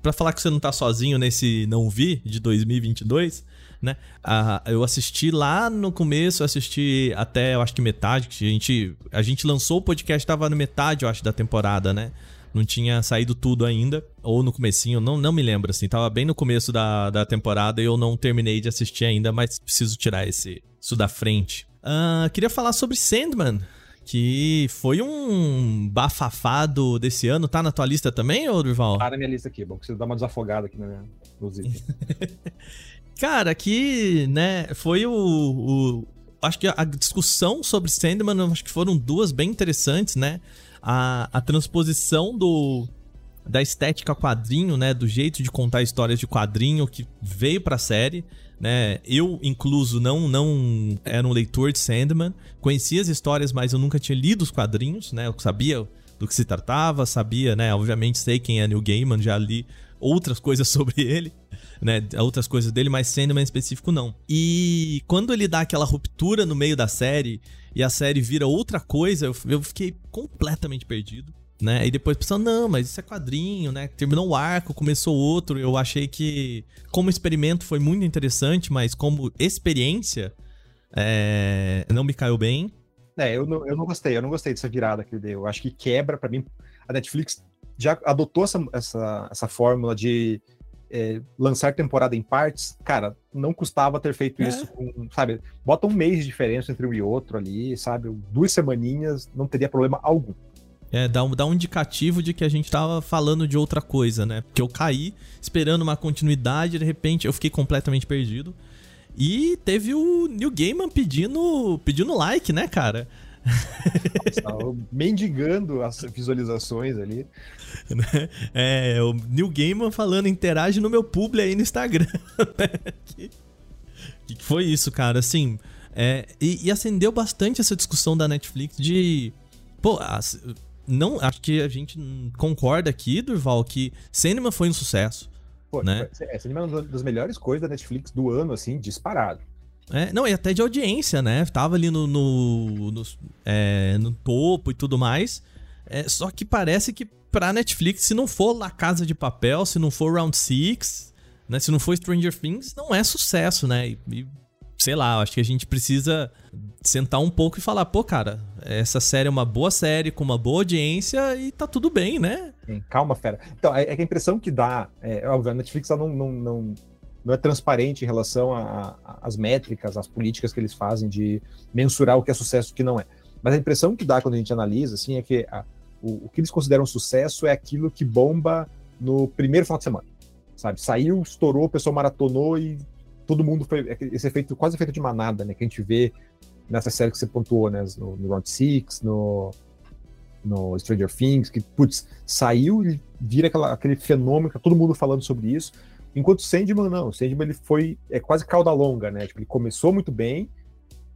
Pra falar que você não tá sozinho nesse não vi de 2022, né? Ah, eu assisti lá no começo, assisti até, eu acho que metade, que a gente, a gente lançou o podcast, tava no metade, eu acho, da temporada, né? Não tinha saído tudo ainda, ou no comecinho, não, não me lembro, assim, tava bem no começo da, da temporada e eu não terminei de assistir ainda, mas preciso tirar esse, isso da frente. Ah, queria falar sobre Sandman, que foi um bafafado desse ano. Tá na tua lista também, ô Durval? Tá na minha lista aqui, bom, preciso dar uma desafogada aqui na minha, Cara, aqui, né, foi o, o, Acho que a discussão sobre Sandman, acho que foram duas bem interessantes, né? A, a transposição do, da estética quadrinho, né? Do jeito de contar histórias de quadrinho que veio pra série, né? Eu, incluso, não, não era um leitor de Sandman. Conhecia as histórias, mas eu nunca tinha lido os quadrinhos, né? Eu sabia do que se tratava, sabia, né? Obviamente sei quem é Neil Gaiman, já li outras coisas sobre ele. Né, outras coisas dele, mas Sandman em específico não. E quando ele dá aquela ruptura no meio da série e a série vira outra coisa, eu, fiquei completamente perdido. Né? E depois pensando, não, mas isso é quadrinho, né? Terminou um arco, começou outro. Eu achei que, como experimento, foi muito interessante, mas como experiência, é... não me caiu bem. É, eu não, eu não gostei, eu não gostei dessa virada que ele deu. Eu acho que quebra, para mim. A Netflix já adotou essa, essa, essa fórmula de é, lançar temporada em partes, cara, não custava ter feito é. isso com, sabe? Bota um mês de diferença entre um e outro ali, sabe? Duas semaninhas, não teria problema algum. É, dá um, dá um indicativo de que a gente tava falando de outra coisa, né? Porque eu caí esperando uma continuidade, de repente eu fiquei completamente perdido. E teve o New Gaiman pedindo, pedindo like, né, cara? Mendigando as visualizações ali. É, o New Gaiman falando, interage no meu publi aí no Instagram. que, que foi isso, cara? Assim, é, e, e, acendeu bastante essa discussão da Netflix de. Pô, as, não, acho que a gente concorda aqui, Durval, que Cinema foi um sucesso. Pô, né? É, Cinema é uma das melhores coisas da Netflix do ano, assim, disparado. É, não, e até de audiência, né? Tava ali no, no, no, é, no topo e tudo mais. É, só que parece que pra Netflix, se não for La Casa de Papel, se não for Round Six, né? Se não for Stranger Things, não é sucesso, né? E, e sei lá, acho que a gente precisa sentar um pouco e falar, pô, cara, essa série é uma boa série, com uma boa audiência e tá tudo bem, né? Calma, fera. Então, é, é que a impressão que dá, é, óbvio, a Netflix não, não, não, não é transparente em relação às métricas, às políticas que eles fazem de mensurar o que é sucesso e o que não é. Mas a impressão que dá quando a gente analisa, assim, é que a, o, o que eles consideram sucesso é aquilo que bomba no primeiro final de semana, sabe? Saiu, estourou, o pessoal maratonou e todo mundo foi. É esse efeito, quase efeito de manada, né? Que a gente vê nessa série que você pontuou, né? No, no Round Six, no, no Stranger Things, que, putz, saiu e vira aquela, aquele fenômeno, tá todo mundo falando sobre isso. Enquanto Sandman, não. Sandman, ele foi é quase cauda longa, né? Tipo, ele começou muito bem,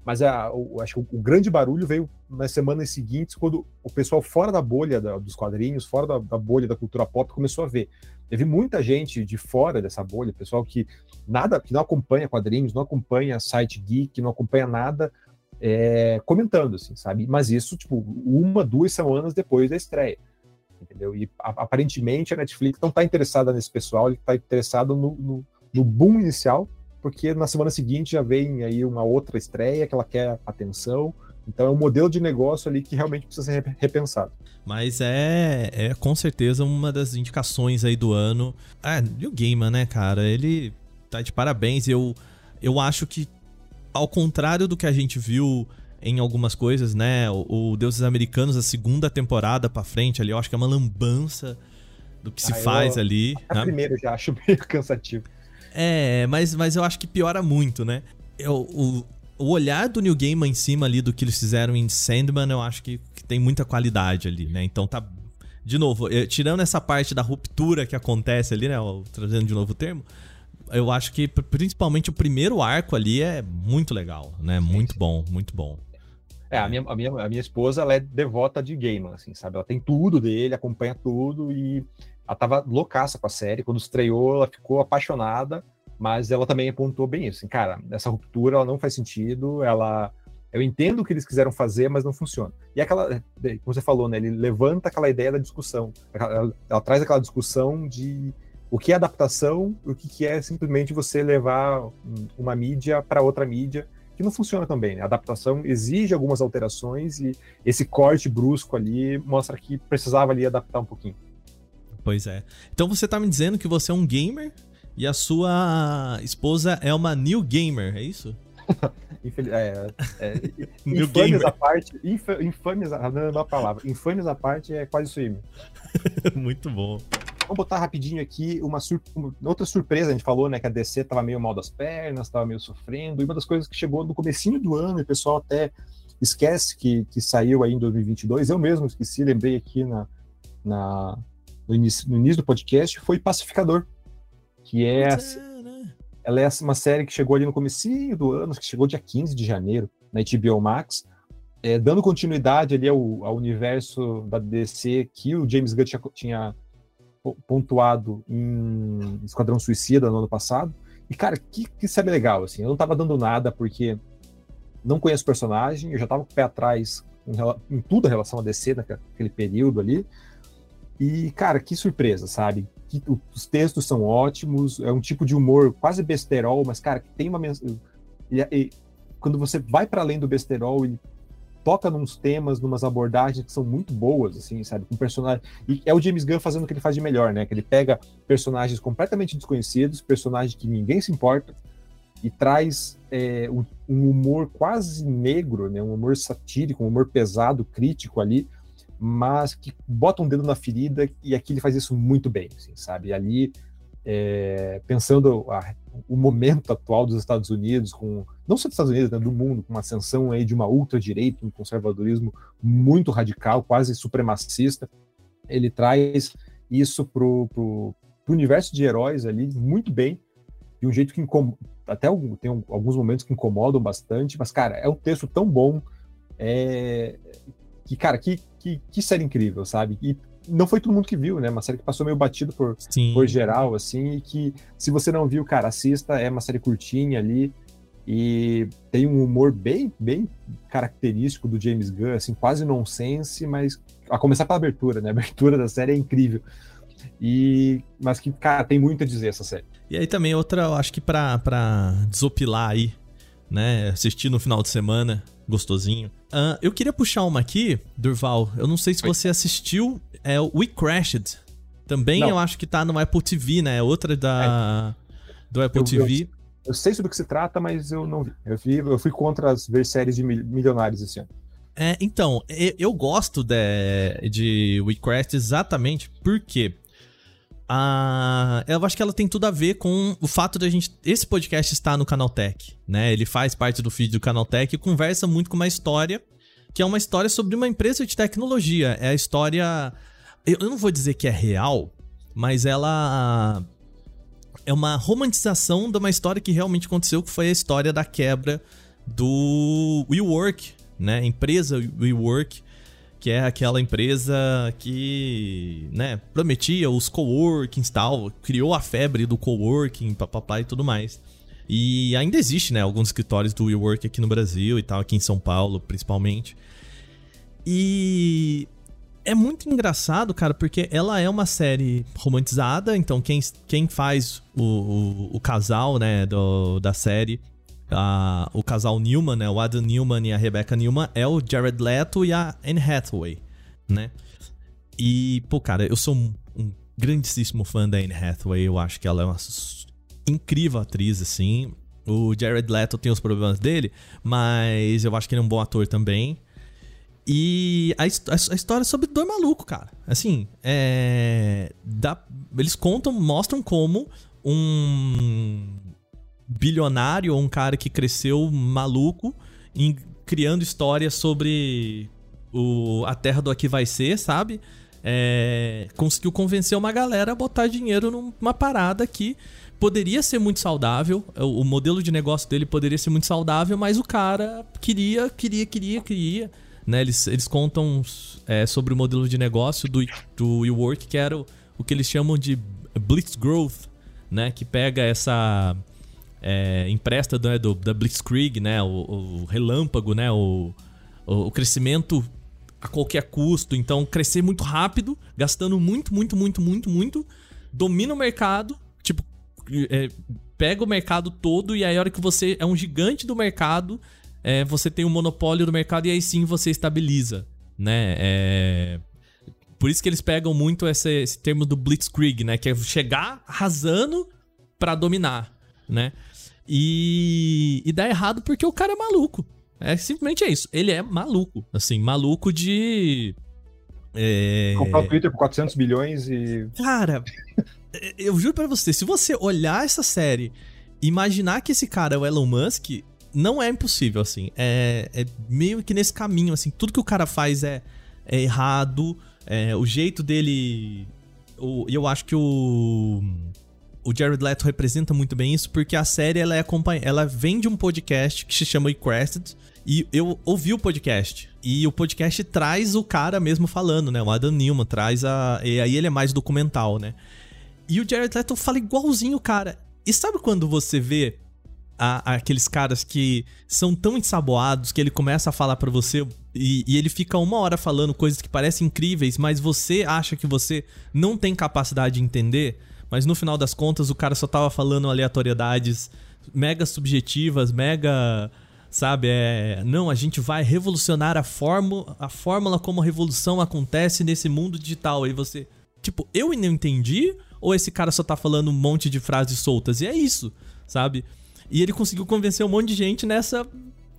mas a, o, acho que o, o, grande barulho veio nas semanas seguintes, quando o pessoal fora da bolha da, dos quadrinhos, fora da, da, bolha da cultura pop, começou a ver. Teve muita gente de fora dessa bolha, pessoal que nada, que não acompanha quadrinhos, não acompanha site geek, não acompanha nada, é, comentando, assim, sabe? Mas isso, tipo, uma, duas semanas depois da estreia. Entendeu? E aparentemente a Netflix não está interessada nesse pessoal, ele está interessado no, no, no boom inicial porque na semana seguinte já vem aí uma outra estreia que ela quer atenção. Então é um modelo de negócio ali que realmente precisa ser repensado. Mas é, é com certeza uma das indicações aí do ano. Ah, e o Gamer, né, cara? Ele tá de parabéns. Eu, eu acho que, ao contrário do que a gente viu em algumas coisas, né? O, o Deuses Americanos, a segunda temporada pra frente ali, eu acho que é uma lambança do que se ah, faz eu, ali. A né? primeira já acho meio cansativo. É, mas, mas eu acho que piora muito, né? Eu, o, o olhar do New Game em cima ali do que eles fizeram em Sandman, eu acho que, que tem muita qualidade ali, né? Então tá. De novo, eu, tirando essa parte da ruptura que acontece ali, né? Trazendo de novo o termo, eu acho que principalmente o primeiro arco ali é muito legal, né? Muito bom, muito bom. É, a minha, a minha, a minha esposa, ela é devota de Gaiman, assim, sabe? Ela tem tudo dele, acompanha tudo e ela tava loucaça com a série. Quando estreou, ela ficou apaixonada, mas ela também apontou bem isso. Assim, cara, essa ruptura ela não faz sentido, ela. Eu entendo o que eles quiseram fazer, mas não funciona. E aquela, como você falou, né? Ele levanta aquela ideia da discussão. Ela, ela, traz aquela discussão de o que é adaptação o que é simplesmente você levar uma mídia para outra mídia, que não funciona também. Né? A adaptação exige algumas alterações e esse corte brusco ali mostra que precisava ali adaptar um pouquinho. Pois é. Então você tá me dizendo que você é um gamer e a sua esposa é uma new gamer, é isso? Infeliz... é, é, new gamer. a parte, inf, infames, a, não é a palavra, infames a parte é quase isso aí. Muito bom. Vamos botar rapidinho aqui uma, sur... uma, outra surpresa, a gente falou, né, que a DC tava meio mal das pernas, tava meio sofrendo, e uma das coisas que chegou no comecinho do ano, e o pessoal até esquece que, que saiu aí em 2022, eu mesmo esqueci, lembrei aqui na, na, no início, no início do podcast foi Pacificador, que é, é né? ela é uma série que chegou ali no comecinho do ano, que chegou dia 15 de janeiro na HBO Max, é, dando continuidade ali ao, ao, universo da DC que o James Gunn tinha, tinha pontuado em Esquadrão Suicida no ano passado. E, cara, que, que série legal, assim. Eu não tava dando nada porque não conheço o personagem, eu já tava com o pé atrás em, em tudo a relação a DC naquele período ali. E, cara, que surpresa, sabe? Que, os textos são ótimos, é um tipo de humor quase besterol, mas, cara, tem uma mensagem. Quando você vai para além do besterol, ele toca nos temas, numas abordagens que são muito boas, assim, sabe? Com personagem. E é o James Gunn fazendo o que ele faz de melhor, né? Que ele pega personagens completamente desconhecidos, personagens que ninguém se importa, e traz é, um, um, humor quase negro, né? Um humor satírico, um humor pesado, crítico ali, mas que bota um dedo na ferida e aqui ele faz isso muito bem, assim, sabe? Ali, é, pensando a, o momento atual dos Estados Unidos, com não só dos Estados Unidos, né, do mundo, com uma ascensão aí de uma ultradireita, um conservadorismo muito radical, quase supremacista, ele traz isso pro, pro universo de heróis ali muito bem, de um jeito que até tem alguns momentos que incomodam bastante, mas, cara, é um texto tão bom, é, que, cara, que, que, que série incrível, sabe? E não foi todo mundo que viu, né? Uma série que passou meio batido por, por geral, assim, e que se você não viu, cara, assista, é uma série curtinha ali, e tem um humor bem, bem característico do James Gunn, assim, quase nonsense, mas a começar pela abertura, né? A abertura da série é incrível. E, mas que, cara, tem muito a dizer essa série. E aí também outra, eu acho que pra desopilar aí, né? Assistir no final de semana, gostosinho. Uh, eu queria puxar uma aqui, Durval. Eu não sei se Oi. você assistiu, é o We Crashed. Também não. eu acho que tá no Apple TV, né? É outra da, é. do Apple eu, TV. Eu, eu, sei sobre o que se trata, mas eu não vi. Eu, vi, eu fui contra as ver séries de milionários esse ano. É, então, eu gosto de, de We Crashed exatamente porque a, eu acho que ela tem tudo a ver com o fato de a gente. Esse podcast estar no Canaltech, né? Ele faz parte do feed do Canaltech e conversa muito com uma história que é uma história sobre uma empresa de tecnologia. É a história. Eu não vou dizer que é real, mas ela é uma romantização de uma história que realmente aconteceu, que foi a história da quebra do WeWork, né? Empresa WeWork que é aquela empresa que, né, prometia os coworkings tal, criou a febre do coworking, papapá e tudo mais. E ainda existe, né, alguns escritórios do WeWork aqui no Brasil e tal, aqui em São Paulo, principalmente. E é muito engraçado, cara, porque ela é uma série romantizada, então quem, quem faz o, o, o casal, né, do, da série a, o casal Newman, né? O Adam Newman e a Rebecca Newman é o Jared Leto e a Anne Hathaway, né? E, pô, cara, eu sou um, um grandíssimo fã da Anne Hathaway. Eu acho que ela é uma incrível atriz, assim. O Jared Leto tem os problemas dele, mas eu acho que ele é um bom ator também. E a, a, a história é sobre dor maluco, cara. Assim, é. Dá, eles contam, mostram como um bilionário ou um cara que cresceu maluco em, criando histórias sobre o, a terra do aqui vai ser, sabe? É, conseguiu convencer uma galera a botar dinheiro numa parada que poderia ser muito saudável, o, o modelo de negócio dele poderia ser muito saudável, mas o cara queria, queria, queria, queria. Né? Eles, eles contam é, sobre o modelo de negócio do, do WeWork, que era o, o que eles chamam de Blitz Growth, né? Que pega essa é, empresta né, do, da Blitzkrieg, né, o, o relâmpago, né, o, o, crescimento a qualquer custo. Então, crescer muito rápido, gastando muito, muito, muito, muito, muito, domina o mercado, tipo, é, pega o mercado todo e aí a hora que você é um gigante do mercado, é, você tem o um monopólio do mercado e aí sim você estabiliza, né? É... Por isso que eles pegam muito esse, esse termo do Blitzkrieg, né? Que é chegar arrasando para dominar, né? E, e dá errado porque o cara é maluco. É simplesmente é isso. Ele é maluco. Assim, maluco de. É... Comprar o Twitter por 400 bilhões e. Cara, eu juro para você, se você olhar essa série imaginar que esse cara é o Elon Musk, não é impossível, assim. É, é meio que nesse caminho, assim. Tudo que o cara faz é, é errado. É, o jeito dele. E eu acho que o o Jared Leto representa muito bem isso, porque a série ela é ela vem de um podcast que se chama Equested, E eu ouvi o podcast. E o podcast traz o cara mesmo falando, né? O Adam Newman traz a. E aí ele é mais documental, né? E o Jared Leto fala igualzinho o cara. E sabe quando você vê a, a aqueles caras que são tão ensaboados que ele começa a falar para você e, e, ele fica uma hora falando coisas que parecem incríveis, mas você acha que você não tem capacidade de entender? Mas no final das contas, o cara só tava falando aleatoriedades mega subjetivas, mega. Sabe? É. Não, a gente vai revolucionar a, fórmula, a fórmula como a revolução acontece nesse mundo digital. Aí você. Tipo, eu não entendi? Ou esse cara só tá falando um monte de frases soltas? E é isso, sabe? E ele conseguiu convencer um monte de gente nessa,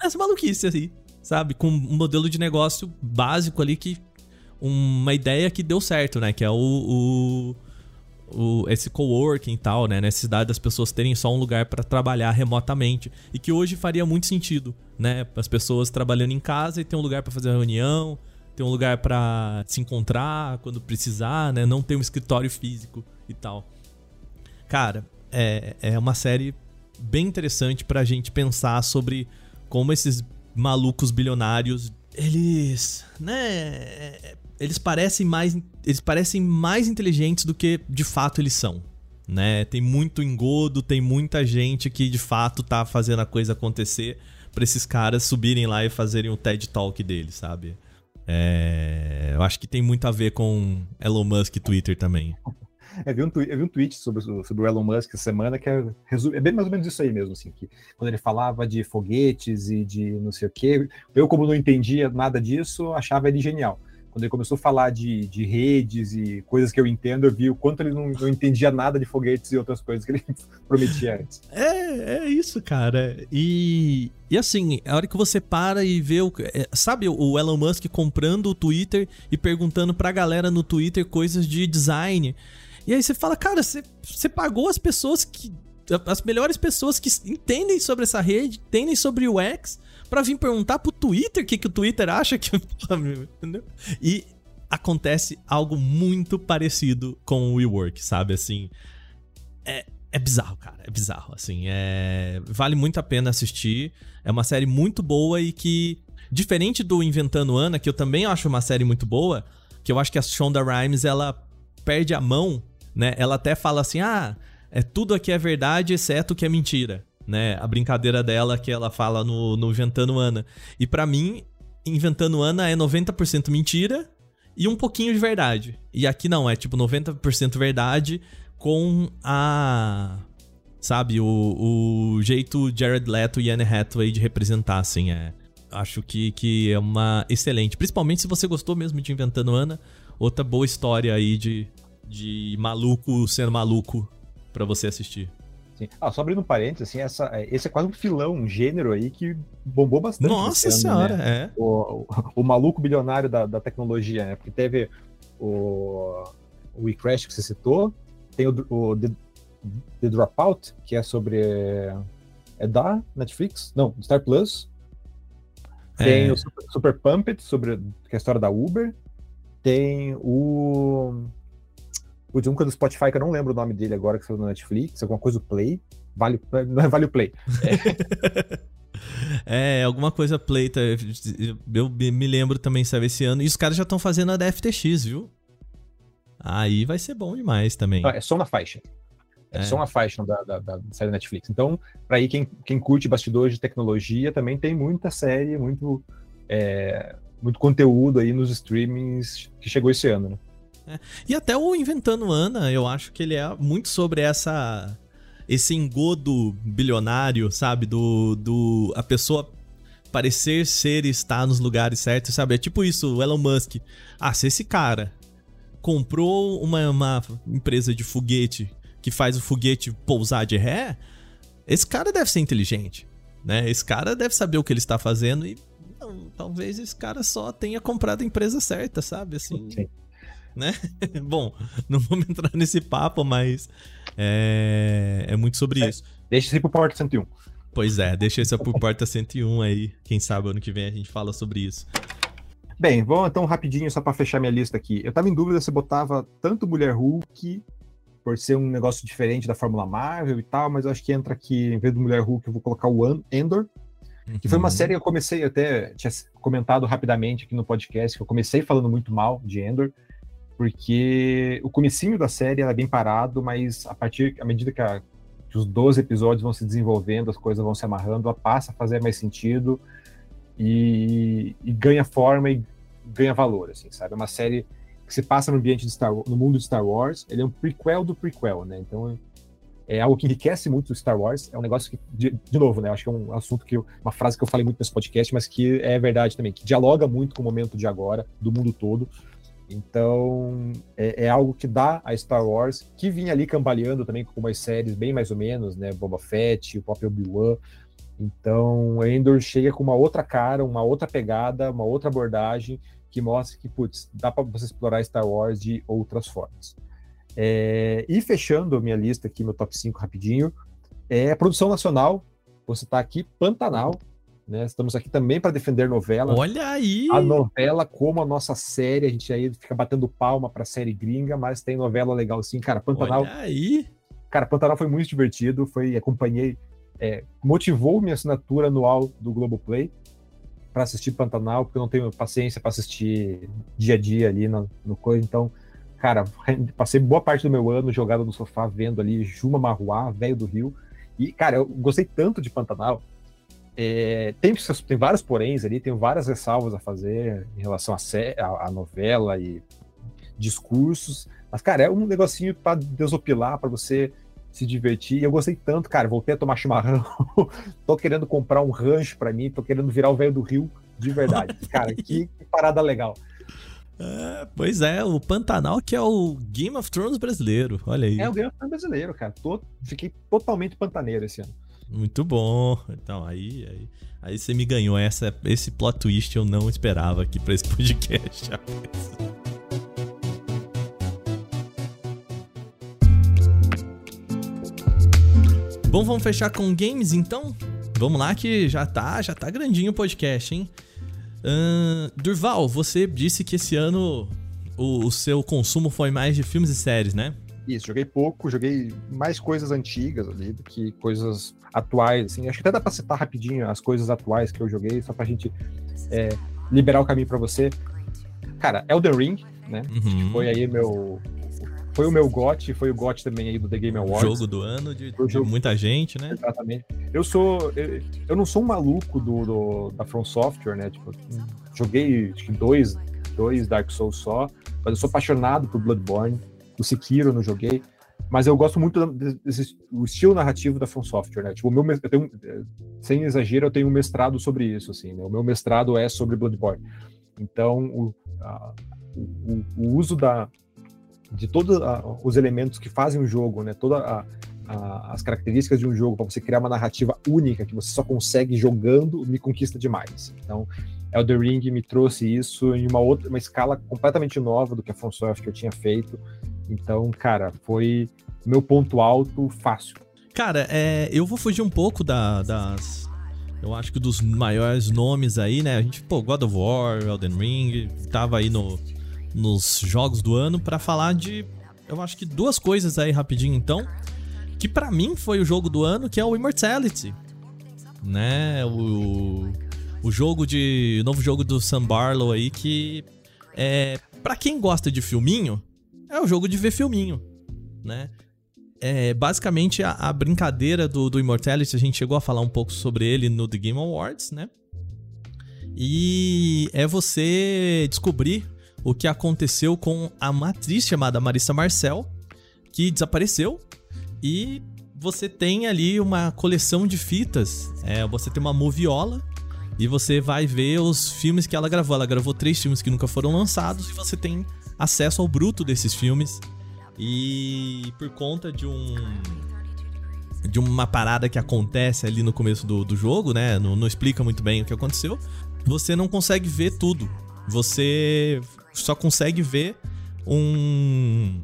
nessa maluquice aí, sabe? Com um modelo de negócio básico ali que. Uma ideia que deu certo, né? Que é o, o o, esse coworking e tal, né? Necessidade das pessoas terem só um lugar para trabalhar remotamente. E que hoje faria muito sentido, né? As pessoas trabalhando em casa e ter um lugar para fazer reunião, ter um lugar para se encontrar quando precisar, né? Não ter um escritório físico e tal. Cara, é, é uma série bem interessante pra gente pensar sobre como esses malucos bilionários, eles, né, eles parecem mais eles parecem mais inteligentes do que de fato eles são, né? Tem muito engodo, tem muita gente que de fato tá fazendo a coisa acontecer para esses caras subirem lá e fazerem o TED Talk deles, sabe? É, eu acho que tem muito a ver com Elon Musk e Twitter também. Eu vi, um eu vi um tweet sobre, sobre o Elon Musk essa semana que é, é, bem mais ou menos isso aí mesmo, assim, que quando ele falava de foguetes e de não sei o quê, eu como não entendia nada disso, achava ele genial quando ele começou a falar de, de redes e coisas que eu entendo, eu vi o quanto ele não, não entendia nada de foguetes e outras coisas que ele prometia antes. É, é isso, cara. E, e assim, a hora que você para e vê o. É, sabe o Elon Musk comprando o Twitter e perguntando pra galera no Twitter coisas de design. E aí você fala, cara, você, você pagou as pessoas que. As melhores pessoas que entendem sobre essa rede, entendem sobre o X para vir perguntar pro Twitter o que, que o Twitter acha que. Entendeu? E acontece algo muito parecido com o WeWork, sabe? Assim. É, é bizarro, cara. É bizarro. Assim, é... vale muito a pena assistir. É uma série muito boa e que, diferente do Inventando Ana, que eu também acho uma série muito boa, que eu acho que a Shonda Rhimes ela perde a mão, né? Ela até fala assim: ah, é tudo aqui é verdade, exceto o que é mentira né? A brincadeira dela que ela fala no, no Inventando Ana. E para mim, Inventando Ana é 90% mentira e um pouquinho de verdade. E aqui não, é tipo 90% verdade com a. Sabe, o, o jeito Jared Leto e Anne Hathaway de representar, assim, é. Acho que, que é uma excelente. Principalmente se você gostou mesmo de Inventando Ana. Outra boa história aí de, de maluco sendo maluco para você assistir. Sim. Ah, só abrindo um parênteses, assim, essa, é, esse é quase um filão, um gênero aí que bombou bastante. Nossa ano, senhora, né? é. O, o, o, maluco bilionário da, da tecnologia, né? Porque teve o, o WeCrash que você citou, tem o, o The, The Dropout, que é sobre. É da Netflix? Não, Star Plus. Tem é. o Super, Super Pumped, sobre que é a história da Uber. Tem o Putz, um que é do Spotify, que eu não lembro o nome dele agora, que saiu no Netflix, alguma coisa do Play. Vale, não é Vale o Play. É. é, alguma coisa Play, tá, eu me lembro também, sabe, esse ano. E os caras já estão fazendo a da FTX, viu? Aí vai ser bom demais também. é só uma faixa. É, é. só uma faixa da, da, da série Netflix. Então, para aí quem, quem curte bastidores de tecnologia, também tem muita série, muito, é, muito conteúdo aí nos streamings que chegou esse ano, né? É. E até o Inventando Ana, eu acho que ele é muito sobre essa esse engodo bilionário, sabe? Do, do a pessoa parecer ser e estar nos lugares certos, sabe? É tipo isso, o Elon Musk. Ah, se esse cara comprou uma, uma empresa de foguete que faz o foguete pousar de ré, esse cara deve ser inteligente, né? Esse cara deve saber o que ele está fazendo e não, talvez esse cara só tenha comprado a empresa certa, sabe? Assim. Sim né? Bom, não vamos entrar nesse papo, mas é, é muito sobre é, isso. Deixa isso aí pro Porta 101. Pois é, deixa isso pro Porta 101 aí. Quem sabe ano que vem a gente fala sobre isso. Bem, vamos então rapidinho só para fechar minha lista aqui. Eu tava em dúvida se botava tanto Mulher Hulk por ser um negócio diferente da Fórmula Marvel e tal, mas eu acho que entra aqui, em vez do Mulher Hulk, eu vou colocar o Endor. Que foi uma uhum. série que eu comecei, até tinha comentado rapidamente aqui no podcast, que eu comecei falando muito mal de Endor, porque o comecinho da série era bem parado, mas a partir, à medida que, a, que os 12 episódios vão se desenvolvendo, as coisas vão se amarrando, ela passa a fazer mais sentido e, e ganha forma e ganha valor, assim, sabe? É uma série que se passa no ambiente de Star no mundo de Star Wars, ele é um prequel do prequel, né? Então é algo que enriquece muito o Star Wars. É um negócio que, de, de, novo, né? Acho que é um assunto que, eu, uma frase que eu falei muito nesse podcast, mas que é verdade também, que dialoga muito com o momento de agora, do mundo todo. Então, é, é, algo que dá a Star Wars, que vinha ali cambaleando também com umas séries bem mais ou menos, né? Boba Fett, o próprio Obi-Wan. Então, Endor chega com uma outra cara, uma outra pegada, uma outra abordagem que mostra que, putz, dá para você explorar Star Wars de outras formas. É, e fechando minha lista aqui, meu top 5 rapidinho, é produção nacional. Você está aqui, Pantanal. Né? Estamos aqui também para defender novela. Olha aí! A novela, como a nossa série, a gente aí fica batendo palma para a série gringa, mas tem novela legal sim, cara. Pantanal. Olha aí! Cara, Pantanal foi muito divertido. Foi, acompanhei, é, motivou minha assinatura anual do Globoplay para assistir Pantanal, porque eu não tenho paciência para assistir dia a dia ali no, no coisa. Então, cara, passei boa parte do meu ano jogado no sofá vendo ali Juma Marruá, velho do Rio. E, cara, eu gostei tanto de Pantanal. É, tem, tem vários poréns ali, tem várias ressalvas a fazer em relação à novela e discursos. Mas, cara, é um negocinho para desopilar, para você se divertir. E eu gostei tanto, cara. Voltei a tomar chimarrão. tô querendo comprar um rancho para mim, tô querendo virar o velho do Rio de verdade. Cara, que, que parada legal. É, pois é, o Pantanal que é o Game of Thrones brasileiro, olha aí. É o Game of Thrones brasileiro, cara. Tô, fiquei totalmente pantaneiro esse ano. Muito bom. Então, aí, aí, aí você me ganhou. Essa, esse plot twist eu não esperava aqui pra esse podcast. Bom, vamos fechar com games então? Vamos lá que já tá, já tá grandinho o podcast, hein? Uh, Durval, você disse que esse ano o, o, seu consumo foi mais de filmes e séries, né? Isso, joguei pouco, joguei mais coisas antigas ali do que coisas atuais, assim. Acho que até dá pra citar rapidinho as coisas atuais que eu joguei, só pra gente é, liberar o caminho para você. Cara, Elden Ring, né? Uhum. Foi aí meu, foi o meu GOT, foi o GOT também aí do The Game Awards. Jogo do ano de, de muita gente, né? Exatamente. Eu sou. Eu, eu não sou um maluco do, do, da From Software, né? Tipo, joguei acho que dois, dois Dark Souls só, mas eu sou apaixonado por Bloodborne. O Sekiro não joguei. Mas eu gosto muito desse o estilo narrativo da From Software, né? Tipo, o meu, eu tenho, sem exagero, eu tenho um mestrado sobre isso, assim, né? O meu mestrado é sobre Bloodborne. Então, o, a, o, o uso da, de todos os elementos que fazem o jogo, né? Todas as características de um jogo para você criar uma narrativa única que você só consegue jogando, me conquista demais. Então, Elder Ring me trouxe isso em uma outra, uma escala completamente nova do que a From que eu tinha feito. Então, cara, foi meu ponto alto fácil. Cara, é, eu vou fugir um pouco da, das. Eu acho que dos maiores nomes aí, né? A gente, pô, God of War, Elden Ring, tava aí no, nos jogos do ano para falar de, eu acho que duas coisas aí rapidinho então, que para mim foi o jogo do ano, que é o Immortality, né? O, o jogo de, o novo jogo do Sam Barlow aí que é para quem gosta de filminho, é o jogo de ver filminho, né? É, basicamente a, a brincadeira do, do Immortality, a gente chegou a falar um pouco sobre ele no The Game Awards, né? E é você descobrir o que aconteceu com a matriz chamada Marissa Marcel, que desapareceu e você tem ali uma coleção de fitas. É, você tem uma moviola e você vai ver os filmes que ela gravou. Ela gravou três filmes que nunca foram lançados e você tem acesso ao bruto desses filmes. E por conta de um de uma parada que acontece ali no começo do, do jogo, né? Não, não explica muito bem o que aconteceu. Você não consegue ver tudo. Você só consegue ver um.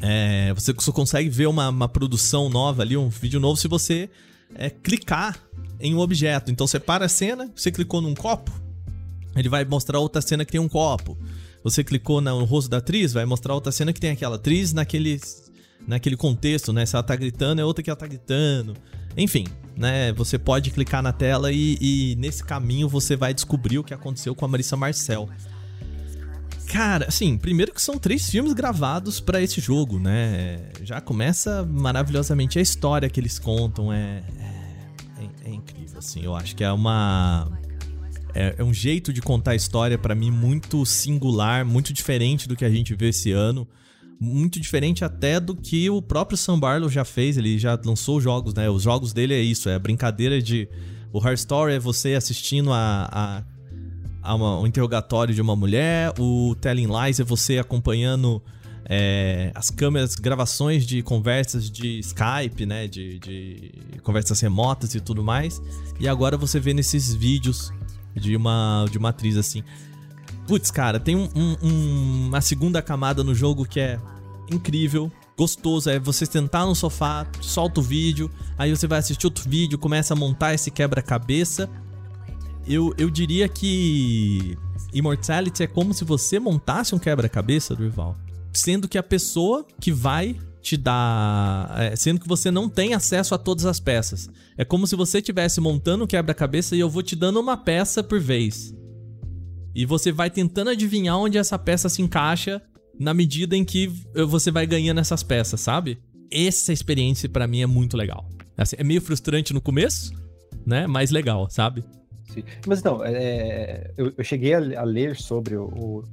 É, você só consegue ver uma, uma, produção nova ali, um vídeo novo, se você é, clicar em um objeto. Então você para a cena, você clicou num copo, ele vai mostrar outra cena que tem um copo. Você clicou no rosto da atriz, vai mostrar outra cena que tem aquela atriz naquele, naquele contexto, né? Se ela tá gritando, é outra que ela tá gritando. Enfim, né? Você pode clicar na tela e, e nesse caminho você vai descobrir o que aconteceu com a Marissa Marcel. Cara, assim, primeiro que são três filmes gravados para esse jogo, né? Já começa maravilhosamente a história que eles contam, é, é, é incrível, assim. Eu acho que é uma é, é um jeito de contar a história para mim muito singular, muito diferente do que a gente vê esse ano muito diferente até do que o próprio Sam Barlow já fez. Ele já lançou jogos, né? Os jogos dele é isso, é a brincadeira de. O Her Story é você assistindo a, a, um interrogatório de uma mulher, o Telling Lies é você acompanhando é, as câmeras, gravações de conversas de Skype, né? De, de conversas remotas e tudo mais. E agora você vê nesses vídeos de uma, de uma atriz assim. Putz, cara, tem um, um, uma segunda camada no jogo que é incrível, gostoso. É você sentar no sofá, solta o vídeo, aí você vai assistir outro vídeo, começa a montar esse quebra-cabeça. Eu, eu diria que Immortality é como se você montasse um quebra-cabeça, Durval. Sendo que a pessoa que vai te dar. É, sendo que você não tem acesso a todas as peças. É como se você estivesse montando um quebra-cabeça e eu vou te dando uma peça por vez. E você vai tentando adivinhar onde essa peça se encaixa na medida em que você vai ganhando essas peças, sabe? Essa experiência para mim é muito legal. Assim, é meio frustrante no começo, né? Mas legal, sabe? Sim. Mas então, é, eu, eu, cheguei a, a, ler sobre o, o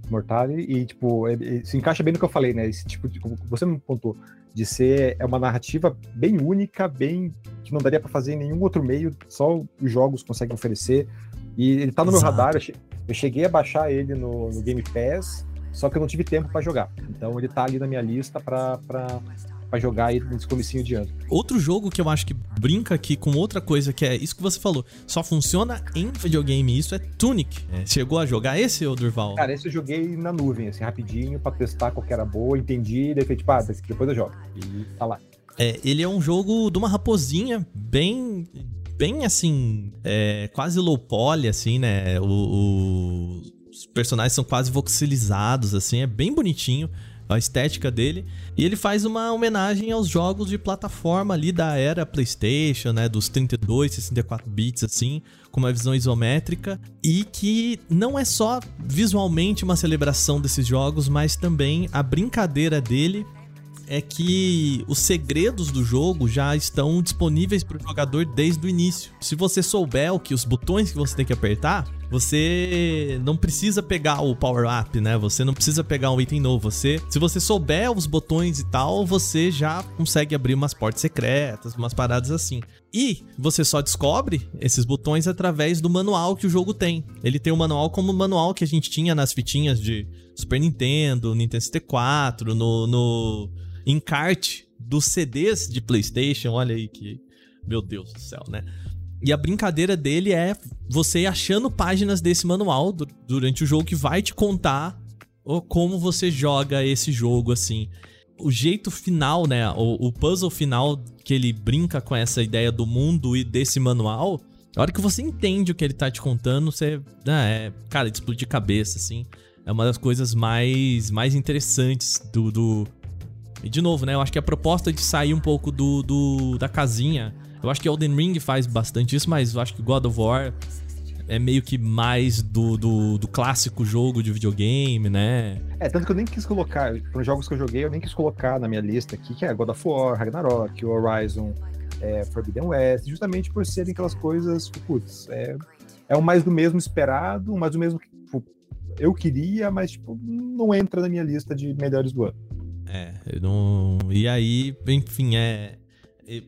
e, tipo, é, é, se encaixa bem no que eu falei, né? Esse tipo de, como você me contou, de ser é uma narrativa bem única, bem que não daria para fazer em nenhum outro meio, só os jogos conseguem oferecer. E ele tá no Exato. meu radar, eu cheguei a baixar ele no, no Game Pass, só que eu não tive tempo para jogar. Então ele tá ali na minha lista para para jogar aí nesse comecinho de ano. Outro jogo que eu acho que brinca aqui com outra coisa que é isso que você falou, só funciona em videogame, isso é Tunic. É, chegou a jogar esse, ou Durval? Cara, esse eu joguei na nuvem, assim, rapidinho, para testar qual que era boa, entendi, daí tipo, ah, depois eu jogo. E tá lá. É, ele é um jogo de uma raposinha bem bem assim, é, quase low poly, assim, né? O, o, os personagens são quase voxelizados, assim, é bem bonitinho a estética dele. E ele faz uma homenagem aos jogos de plataforma ali da era PlayStation, né? Dos 32, 64 bits, assim, com uma visão isométrica. E que não é só visualmente uma celebração desses jogos, mas também a brincadeira dele é que os segredos do jogo já estão disponíveis para o jogador desde o início. Se você souber o que os botões que você tem que apertar, você não precisa pegar o power up, né? Você não precisa pegar um item novo. Você, se você souber os botões e tal, você já consegue abrir umas portas secretas, umas paradas assim. E você só descobre esses botões através do manual que o jogo tem. Ele tem um manual como o manual que a gente tinha nas fitinhas de Super Nintendo, Nintendo 64, no, no encarte dos CDs de PlayStation. Olha aí que. Meu Deus do céu, né? E a brincadeira dele é você achando páginas desse manual durante o jogo que vai te contar como você joga esse jogo, assim. O jeito final, né? O, puzzle final que ele brinca com essa ideia do mundo e desse manual. A hora que você entende o que ele tá te contando, você. Ah, é, cara, de explodir cabeça, assim. É uma das coisas mais, mais interessantes do, do, e de novo, né? Eu acho que a proposta de sair um pouco do, do da casinha. Eu acho que Elden Ring faz bastante isso, mas eu acho que God of War é meio que mais do, do, do, clássico jogo de videogame, né? É, tanto que eu nem quis colocar, para os jogos que eu joguei, eu nem quis colocar na minha lista aqui, que é God of War, Ragnarok, Horizon, é, Forbidden West, justamente por serem aquelas coisas, putz, é, é o mais do mesmo esperado, mais do mesmo que tipo, eu queria, mas tipo, não entra na minha lista de melhores do ano. É, não. E aí, enfim, é.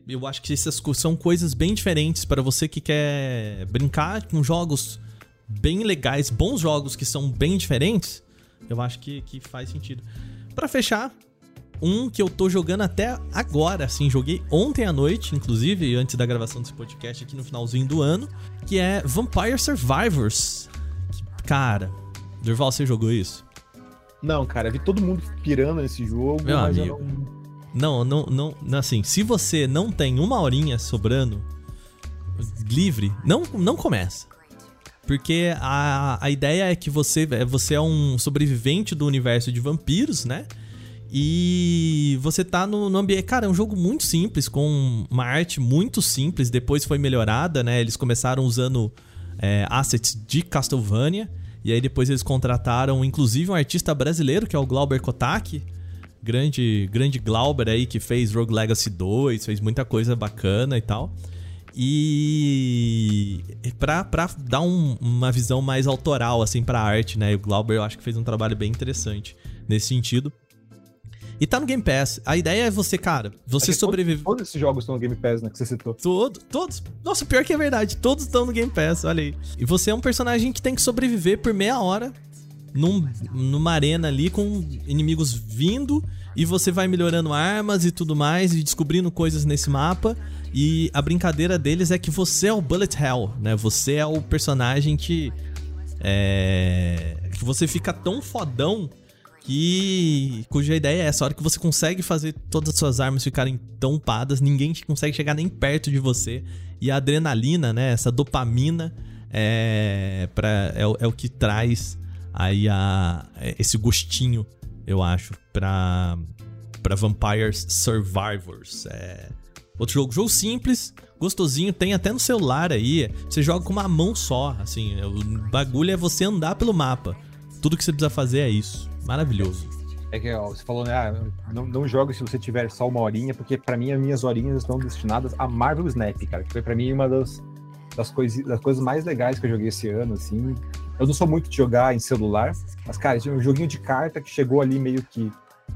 Eu acho que essas são coisas bem diferentes para você que quer brincar com jogos bem legais, bons jogos que são bem diferentes. Eu acho que, que faz sentido. Para fechar, um que eu tô jogando até agora, assim, joguei ontem à noite, inclusive, antes da gravação desse podcast aqui no finalzinho do ano, que é Vampire Survivors. Cara, Durval, você jogou isso? Não, cara, vi todo mundo pirando nesse jogo, Meu amigo. Não... não, não, não, assim, se você não tem uma horinha sobrando livre, não, não começa. Porque a, a ideia é que você, você é um sobrevivente do universo de vampiros, né? E você tá no, no, ambiente. Cara, é um jogo muito simples, com uma arte muito simples. Depois foi melhorada, né? Eles começaram usando é, assets de Castlevania. E aí depois eles contrataram, inclusive, um artista brasileiro, que é o Glauber Kotak. Grande, grande Glauber aí, que fez Rogue Legacy 2, fez muita coisa bacana e tal. E pra, pra dar um, uma visão mais autoral, assim, pra arte, né? E o Glauber eu acho que fez um trabalho bem interessante nesse sentido. E tá no Game Pass. A ideia é você, cara, você sobreviver. Todos esses jogos estão no Game Pass, né? Que você citou. Todos, todos. Nossa, pior que é verdade. Todos estão no Game Pass, olha aí. E você é um personagem que tem que sobreviver por meia hora num, numa arena ali com inimigos vindo e você vai melhorando armas e tudo mais e descobrindo coisas nesse mapa. E a brincadeira deles é que você é o Bullet Hell, né? Você é o personagem que. É. Que você fica tão fodão que cuja ideia é essa, a hora que você consegue fazer todas as suas armas ficarem tão upadas, ninguém consegue chegar nem perto de você. E a adrenalina, né, essa dopamina é, pra, é, é o que traz aí a, esse gostinho, eu acho, pra, pra Vampires Survivors. É, outro jogo, jogo simples, gostosinho, tem até no celular aí. Você joga com uma mão só, assim, o bagulho é você andar pelo mapa. Tudo que você precisa fazer é isso. Maravilhoso. É que ó, você falou, né? Ah, não, não jogue se você tiver só uma horinha, porque para mim as minhas horinhas estão destinadas a Marvel Snap, cara. Que foi para mim uma das, das, coisa, das coisas mais legais que eu joguei esse ano, assim. Eu não sou muito de jogar em celular, mas, cara, tinha um joguinho de carta que chegou ali meio que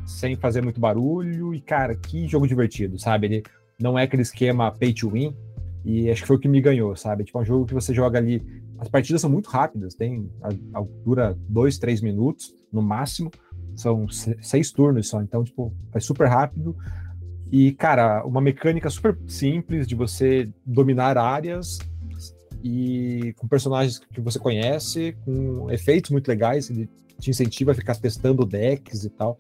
sem fazer muito barulho. E, cara, que jogo divertido, sabe? Ele não é aquele esquema pay to win. E acho que foi o que me ganhou, sabe? Tipo, é um jogo que você joga ali. As partidas são muito rápidas, tem a, a dura dois, três minutos no máximo. São seis turnos só, então, tipo, é super rápido. E, cara, uma mecânica super simples de você dominar áreas e com personagens que você conhece, com efeitos muito legais, ele te incentiva a ficar testando decks e tal.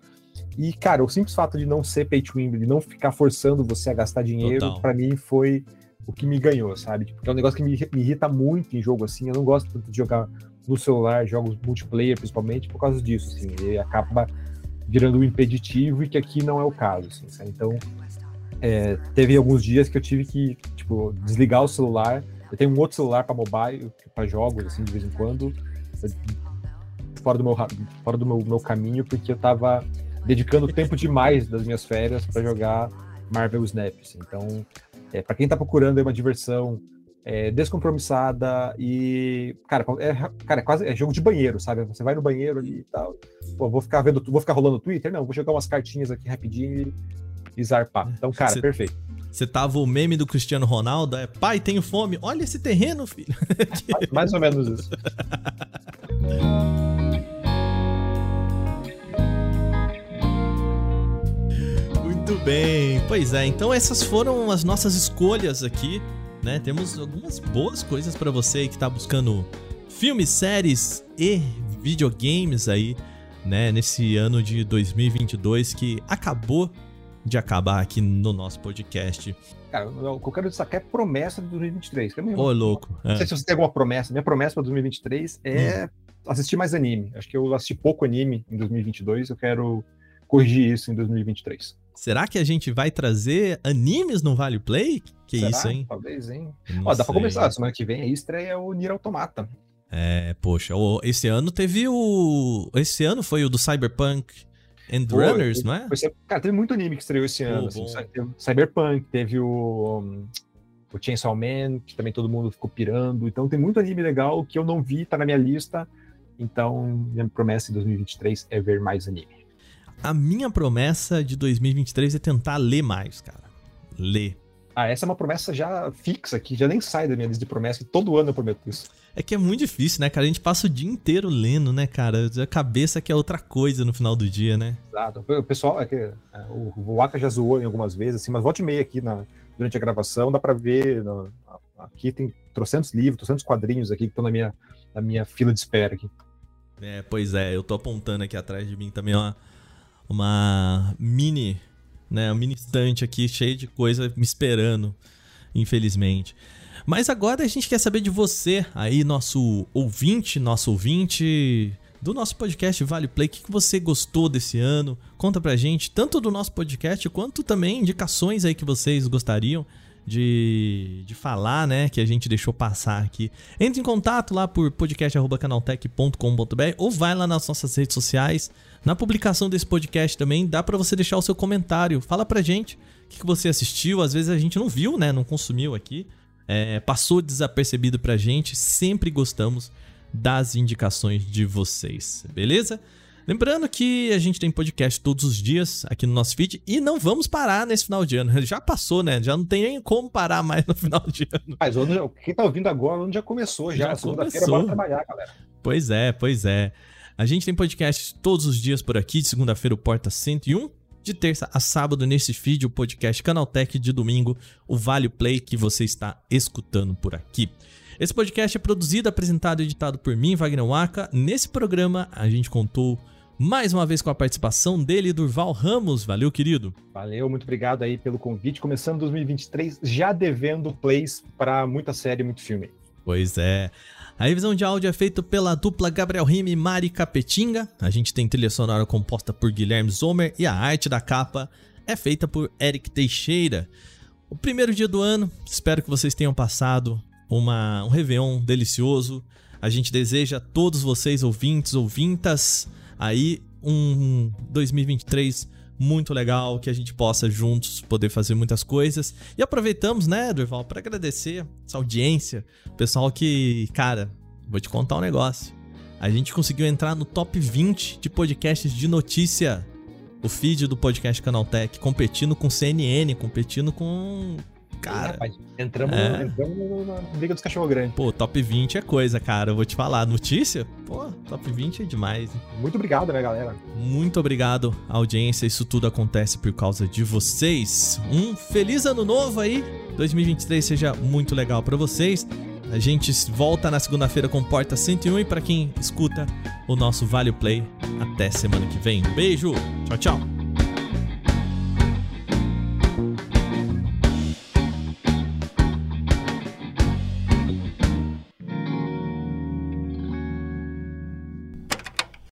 E, cara, o simples fato de não ser pay to win, de não ficar forçando você a gastar dinheiro, para mim foi o que me ganhou, sabe? Porque tipo, é um negócio que me, me irrita muito em jogo assim. Eu não gosto tanto de jogar no celular, jogos multiplayer principalmente, por causa disso, assim, ele acaba virando um impeditivo e que aqui não é o caso, assim, sabe? Então, é, teve alguns dias que eu tive que, tipo, desligar o celular, eu tenho um outro celular para mobile, para jogos, assim, de vez em quando, fora do meu, fora do meu, meu caminho, porque eu tava dedicando tempo demais das minhas férias para jogar Marvel Snap, assim. então, é, para quem tá procurando uma diversão é, descompromissada e, cara, é, cara, é quase é jogo de banheiro, sabe? Você vai no banheiro ali e tal. Pô, vou ficar vendo, vou ficar rolando o Twitter? Não, vou jogar umas cartinhas aqui rapidinho e, e zarpar. Então, cara, Cê, perfeito. Você tava o meme do Cristiano Ronaldo, é pai, tenho fome, olha esse terreno, filho. Mais ou menos isso. Muito bem. Pois é, então essas foram as nossas escolhas aqui né? Temos algumas boas coisas para você que tá buscando filmes, séries e videogames aí, né, nesse ano de 2022 que acabou de acabar aqui no nosso podcast. Cara, o que eu quero destacar é promessa de 2023. Ô, oh, louco. Não sei é. se você tem alguma promessa. Minha promessa para 2023 é hum. assistir mais anime. Acho que eu assisti pouco anime em 2022. Eu quero corrigir isso em 2023. Será que a gente vai trazer animes no Vale Play? Que Será? isso, hein? Talvez, hein? Ó, dá sei. pra começar. Semana que vem a estreia o Nier Automata. É, poxa, esse ano teve o. Esse ano foi o do Cyberpunk and Runners, não é? Foi, cara, teve muito anime que estreou esse ano. assim, teve Cyberpunk, teve o, um, o Chainsaw Man, que também todo mundo ficou pirando. Então tem muito anime legal que eu não vi, tá na minha lista. Então, minha promessa em 2023 é ver mais anime. A minha promessa de 2023 é tentar ler mais, cara. Ler. Ah, essa é uma promessa já fixa que já nem sai da minha lista de promessas, que todo ano eu prometo isso. É que é muito difícil, né, cara? A gente passa o dia inteiro lendo, né, cara? A cabeça que é outra coisa no final do dia, né? Exato. O pessoal, é que, é, o, Waka já zoou em algumas vezes, assim, mas volte e meia aqui na, durante a gravação, dá para ver. No, aqui tem trocentos livros, trocentos quadrinhos aqui que estão na minha, na minha fila de espera aqui. É, pois é, eu tô apontando aqui atrás de mim também uma, uma mini, né, uma mini estante aqui cheia de coisa me esperando, infelizmente. Mas agora a gente quer saber de você, aí nosso ouvinte, nosso ouvinte, do nosso podcast Vale Play. O que você gostou desse ano? Conta pra gente, tanto do nosso podcast quanto também indicações aí que vocês gostariam de, de falar, né? Que a gente deixou passar aqui. Entre em contato lá por podcast.canaltech.com.br ou vai lá nas nossas redes sociais. Na publicação desse podcast também dá para você deixar o seu comentário. Fala pra gente o que, que você assistiu. Às vezes a gente não viu, né? Não consumiu aqui. É, passou desapercebido pra gente. Sempre gostamos das indicações de vocês, beleza? Lembrando que a gente tem podcast todos os dias aqui no nosso feed e não vamos parar nesse final de ano. Já passou, né? Já não tem nem como parar mais no final de ano. Mas quem tá ouvindo agora, o ano já começou, já. já Segunda-feira bora trabalhar, galera. Pois é, pois é. A gente tem podcast todos os dias por aqui. De segunda-feira, o Porta 101. De terça a sábado, nesse feed, o podcast Canaltech. De domingo, o Vale Play que você está escutando por aqui. Esse podcast é produzido, apresentado e editado por mim, Wagner Waka. Nesse programa, a gente contou mais uma vez com a participação dele, Durval Ramos. Valeu, querido. Valeu, muito obrigado aí pelo convite. Começando 2023, já devendo plays para muita série, muito filme. Pois é. A revisão de áudio é feita pela dupla Gabriel Rime e Mari Capetinga. A gente tem trilha sonora composta por Guilherme Zomer e a arte da capa é feita por Eric Teixeira. O primeiro dia do ano, espero que vocês tenham passado uma, um Réveillon delicioso. A gente deseja a todos vocês, ouvintes, ouvintas, aí um 2023 muito legal, que a gente possa juntos poder fazer muitas coisas. E aproveitamos, né, Durval, para agradecer essa audiência, pessoal que, cara, vou te contar um negócio. A gente conseguiu entrar no top 20 de podcasts de notícia. O feed do podcast Canaltech, competindo com CNN, competindo com Cara. Rapaz, entramos, é. entramos na briga dos cachorro grandes. Pô, top 20 é coisa, cara. Eu vou te falar. Notícia? Pô, top 20 é demais. Muito obrigado, né, galera? Muito obrigado, audiência. Isso tudo acontece por causa de vocês. Um feliz ano novo aí. 2023 seja muito legal para vocês. A gente volta na segunda-feira com Porta 101 e para quem escuta o nosso Vale Play, até semana que vem. beijo. Tchau, tchau.